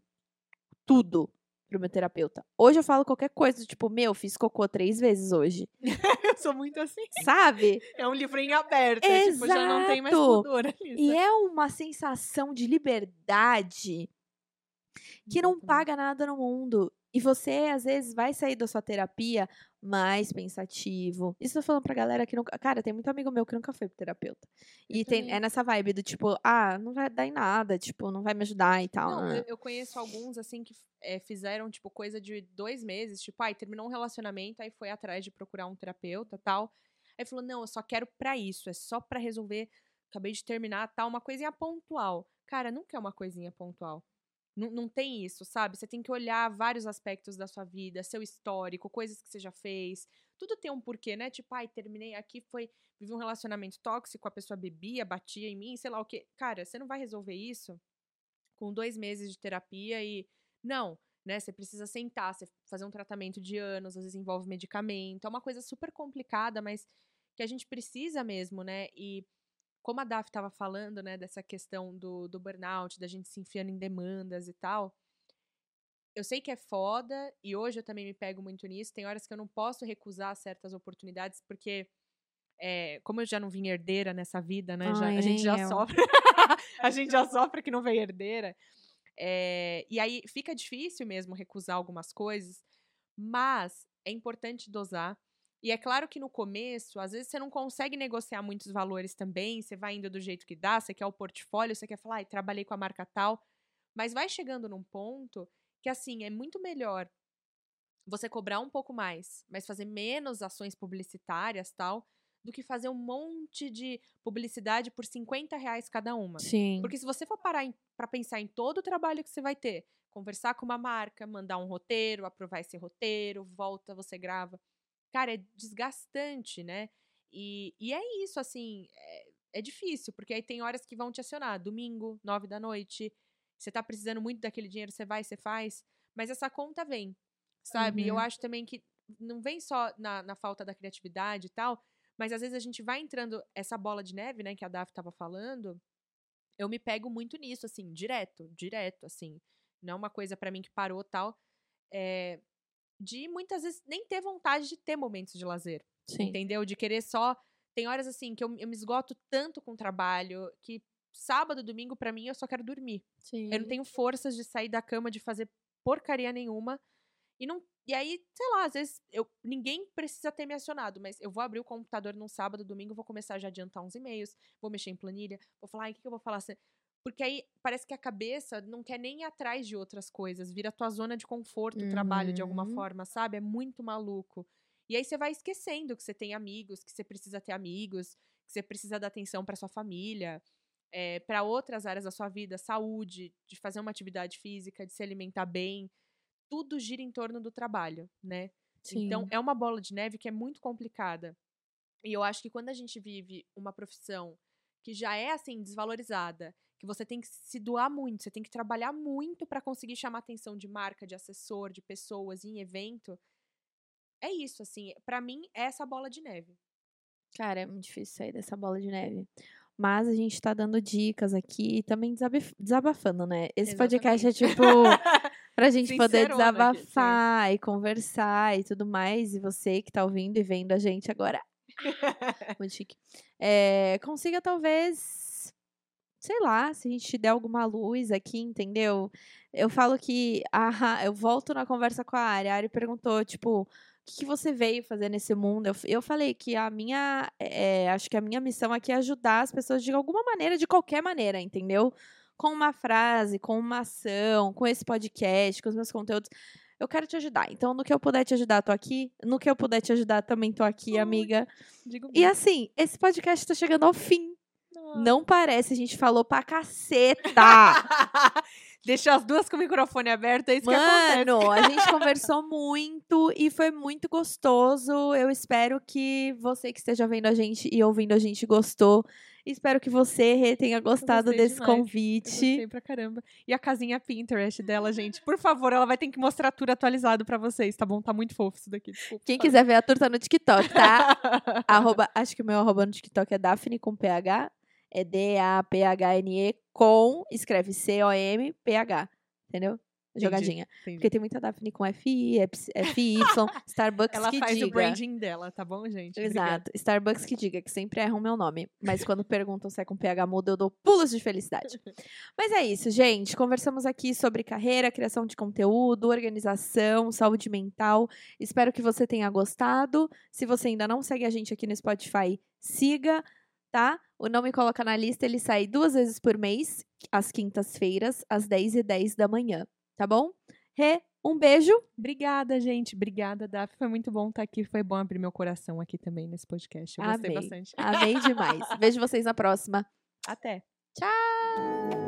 tudo pro meu terapeuta. Hoje eu falo qualquer coisa, tipo, meu, fiz cocô três vezes hoje. Eu sou muito assim. Sabe? É um livro em aberto. é Tipo, já não tem mais Exato. pudor ali. E é uma sensação de liberdade que não paga nada no mundo. E você, às vezes, vai sair da sua terapia mais pensativo. Isso eu tô falando pra galera que nunca. Cara, tem muito amigo meu que nunca foi pro terapeuta. Eu E tem, é nessa vibe do tipo, ah, não vai dar em nada, tipo, não vai me ajudar e tal. Não, né? eu, eu conheço alguns, assim, que eh, fizeram, tipo, coisa de dois meses. Tipo, ai, terminou um relacionamento, aí foi atrás de procurar um terapeuta tal. Aí falou, não, eu só quero pra isso, é só pra resolver. Acabei de terminar, tal, uma coisinha pontual. Cara, nunca é uma coisinha pontual. Não, não tem isso, sabe? Você tem que olhar vários aspectos da sua vida, seu histórico, coisas que você já fez. Tudo tem um porquê, né? Tipo, ai, terminei aqui, foi. Vivi um relacionamento tóxico, a pessoa bebia, batia em mim, sei lá o quê. Cara, você não vai resolver isso com dois meses de terapia e. Não, né? Você precisa sentar, você fazer um tratamento de anos, às vezes envolve medicamento. É uma coisa super complicada, mas que a gente precisa mesmo, né? E como a Daf estava falando, né, dessa questão do, do burnout, da gente se enfiando em demandas e tal. Eu sei que é foda, e hoje eu também me pego muito nisso. Tem horas que eu não posso recusar certas oportunidades, porque, é, como eu já não vim herdeira nessa vida, né? já- Ai, a gente já eu. sofre. a gente já sofre que não veio herdeira. É, e aí fica difícil mesmo recusar algumas coisas, mas é importante dosar. E é claro que no começo, às vezes você não consegue negociar muitos valores também, você vai indo do jeito que dá, você quer o portfólio, você quer falar, ai, trabalhei com a marca tal, mas vai chegando num ponto que assim, é muito melhor você cobrar um pouco mais, mas fazer menos ações publicitárias tal, do que fazer um monte de publicidade por 50 reais cada uma. Sim. Porque se você for parar para pensar em todo o trabalho que você vai ter, conversar com uma marca, mandar um roteiro, aprovar esse roteiro, volta, você grava. Cara, é desgastante, né? E, e é isso, assim, é, é difícil, porque aí tem horas que vão te acionar. Domingo, nove da noite, você tá precisando muito daquele dinheiro, você vai, você faz. Mas essa conta vem, sabe? Eu Uhum. acho também que não vem só na, na falta da criatividade e tal, mas às vezes a gente vai entrando essa bola de neve, né, que a Daf tava falando. Eu me pego muito nisso, assim, direto, direto, assim. Não é uma coisa pra mim que parou tal. É, de muitas vezes nem ter vontade de ter momentos de lazer. Sim. Entendeu? De querer só. Tem horas assim que eu, eu me esgoto tanto com o trabalho que sábado, domingo, pra mim, eu só quero dormir. Sim. Eu não tenho forças de sair da cama, de fazer porcaria nenhuma. E não. E aí, sei lá, às vezes eu, ninguém precisa ter me acionado, mas eu vou abrir o computador num sábado, domingo, vou começar já a adiantar uns e-mails, vou mexer em planilha, vou falar, ai, o que, que eu vou falar? Porque aí parece que a cabeça não quer nem ir atrás de outras coisas, vira tua zona de conforto, o trabalho de alguma Uhum. forma, sabe? É muito maluco. E aí você vai esquecendo que você tem amigos, que você precisa ter amigos, que você precisa dar atenção para sua família, para outras áreas da sua vida, saúde, de fazer uma atividade física, de se alimentar bem. Tudo gira em torno do trabalho, né? Então Sim. é uma bola de neve que é muito complicada. E eu acho que quando a gente vive uma profissão que já é assim desvalorizada, que você tem que se doar muito, você tem que trabalhar muito para conseguir chamar atenção de marca, de assessor, de pessoas em evento. É isso, assim, Pra mim é essa bola de neve. Cara, é muito difícil sair dessa bola de neve. Mas a gente tá dando dicas aqui e também desabaf- desabafando, né? Esse podcast é tipo. Pra gente poder Sincerona aqui, sim. desabafar e conversar e tudo mais. E você que tá ouvindo e vendo a gente agora. Muito chique. É, consiga talvez, sei lá, se a gente te der alguma luz aqui, entendeu? Eu falo que eu volto na conversa com a Ari. A Ari perguntou, tipo, o que, que você veio fazer nesse mundo? Eu, eu falei que a minha, é, acho que a minha missão aqui é ajudar as pessoas de alguma maneira, de qualquer maneira, entendeu? Com uma frase, com uma ação, com esse podcast, com os meus conteúdos. Eu quero te ajudar. Então, no que eu puder te ajudar, tô aqui. No que eu puder te ajudar, também tô aqui, amiga. Digo E assim, esse podcast tá chegando ao fim. Não parece, a gente falou pra caceta. Deixa as duas com o microfone aberto, é isso que acontece. Mano, a gente conversou muito e foi muito gostoso. Eu espero que você que esteja vendo a gente e ouvindo a gente gostou. Espero que você tenha gostado desse demais. Eu convite. gostei pra caramba. E a casinha Pinterest dela, gente, por favor, ela vai ter que mostrar tudo atualizado pra vocês, tá bom? Tá muito fofo isso daqui, desculpa. Quem quiser ver a tour tá no TikTok, tá? arroba, acho que o meu arroba no TikTok é Daphne com PH. É D-A-P-H-N-E com, escreve C-O-M-P-H. Entendeu? Jogadinha. Entendi. Porque tem muita Daphne com F-I, F- F-Y, Starbucks Ela que faz diga. o branding dela, tá bom, gente? Obrigada. Exato. Starbucks que diga, que sempre erram meu nome. Mas quando perguntam se é com PH muda, eu dou pulos de felicidade. Mas é isso, gente. Conversamos aqui sobre carreira, criação de conteúdo, organização, saúde mental. Espero que você tenha gostado. Se você ainda não segue a gente aqui no Spotify, siga, tá? O Não Me Coloca na Lista, ele sai duas vezes por mês, às quintas-feiras, às 10h10 da manhã, tá bom? Rê, um beijo. Obrigada, gente. Obrigada, Daf. Foi muito bom estar aqui. Foi bom abrir meu coração aqui também nesse podcast. Eu gostei Amei. bastante. Amei demais. Vejo vocês na próxima. Até. Tchau!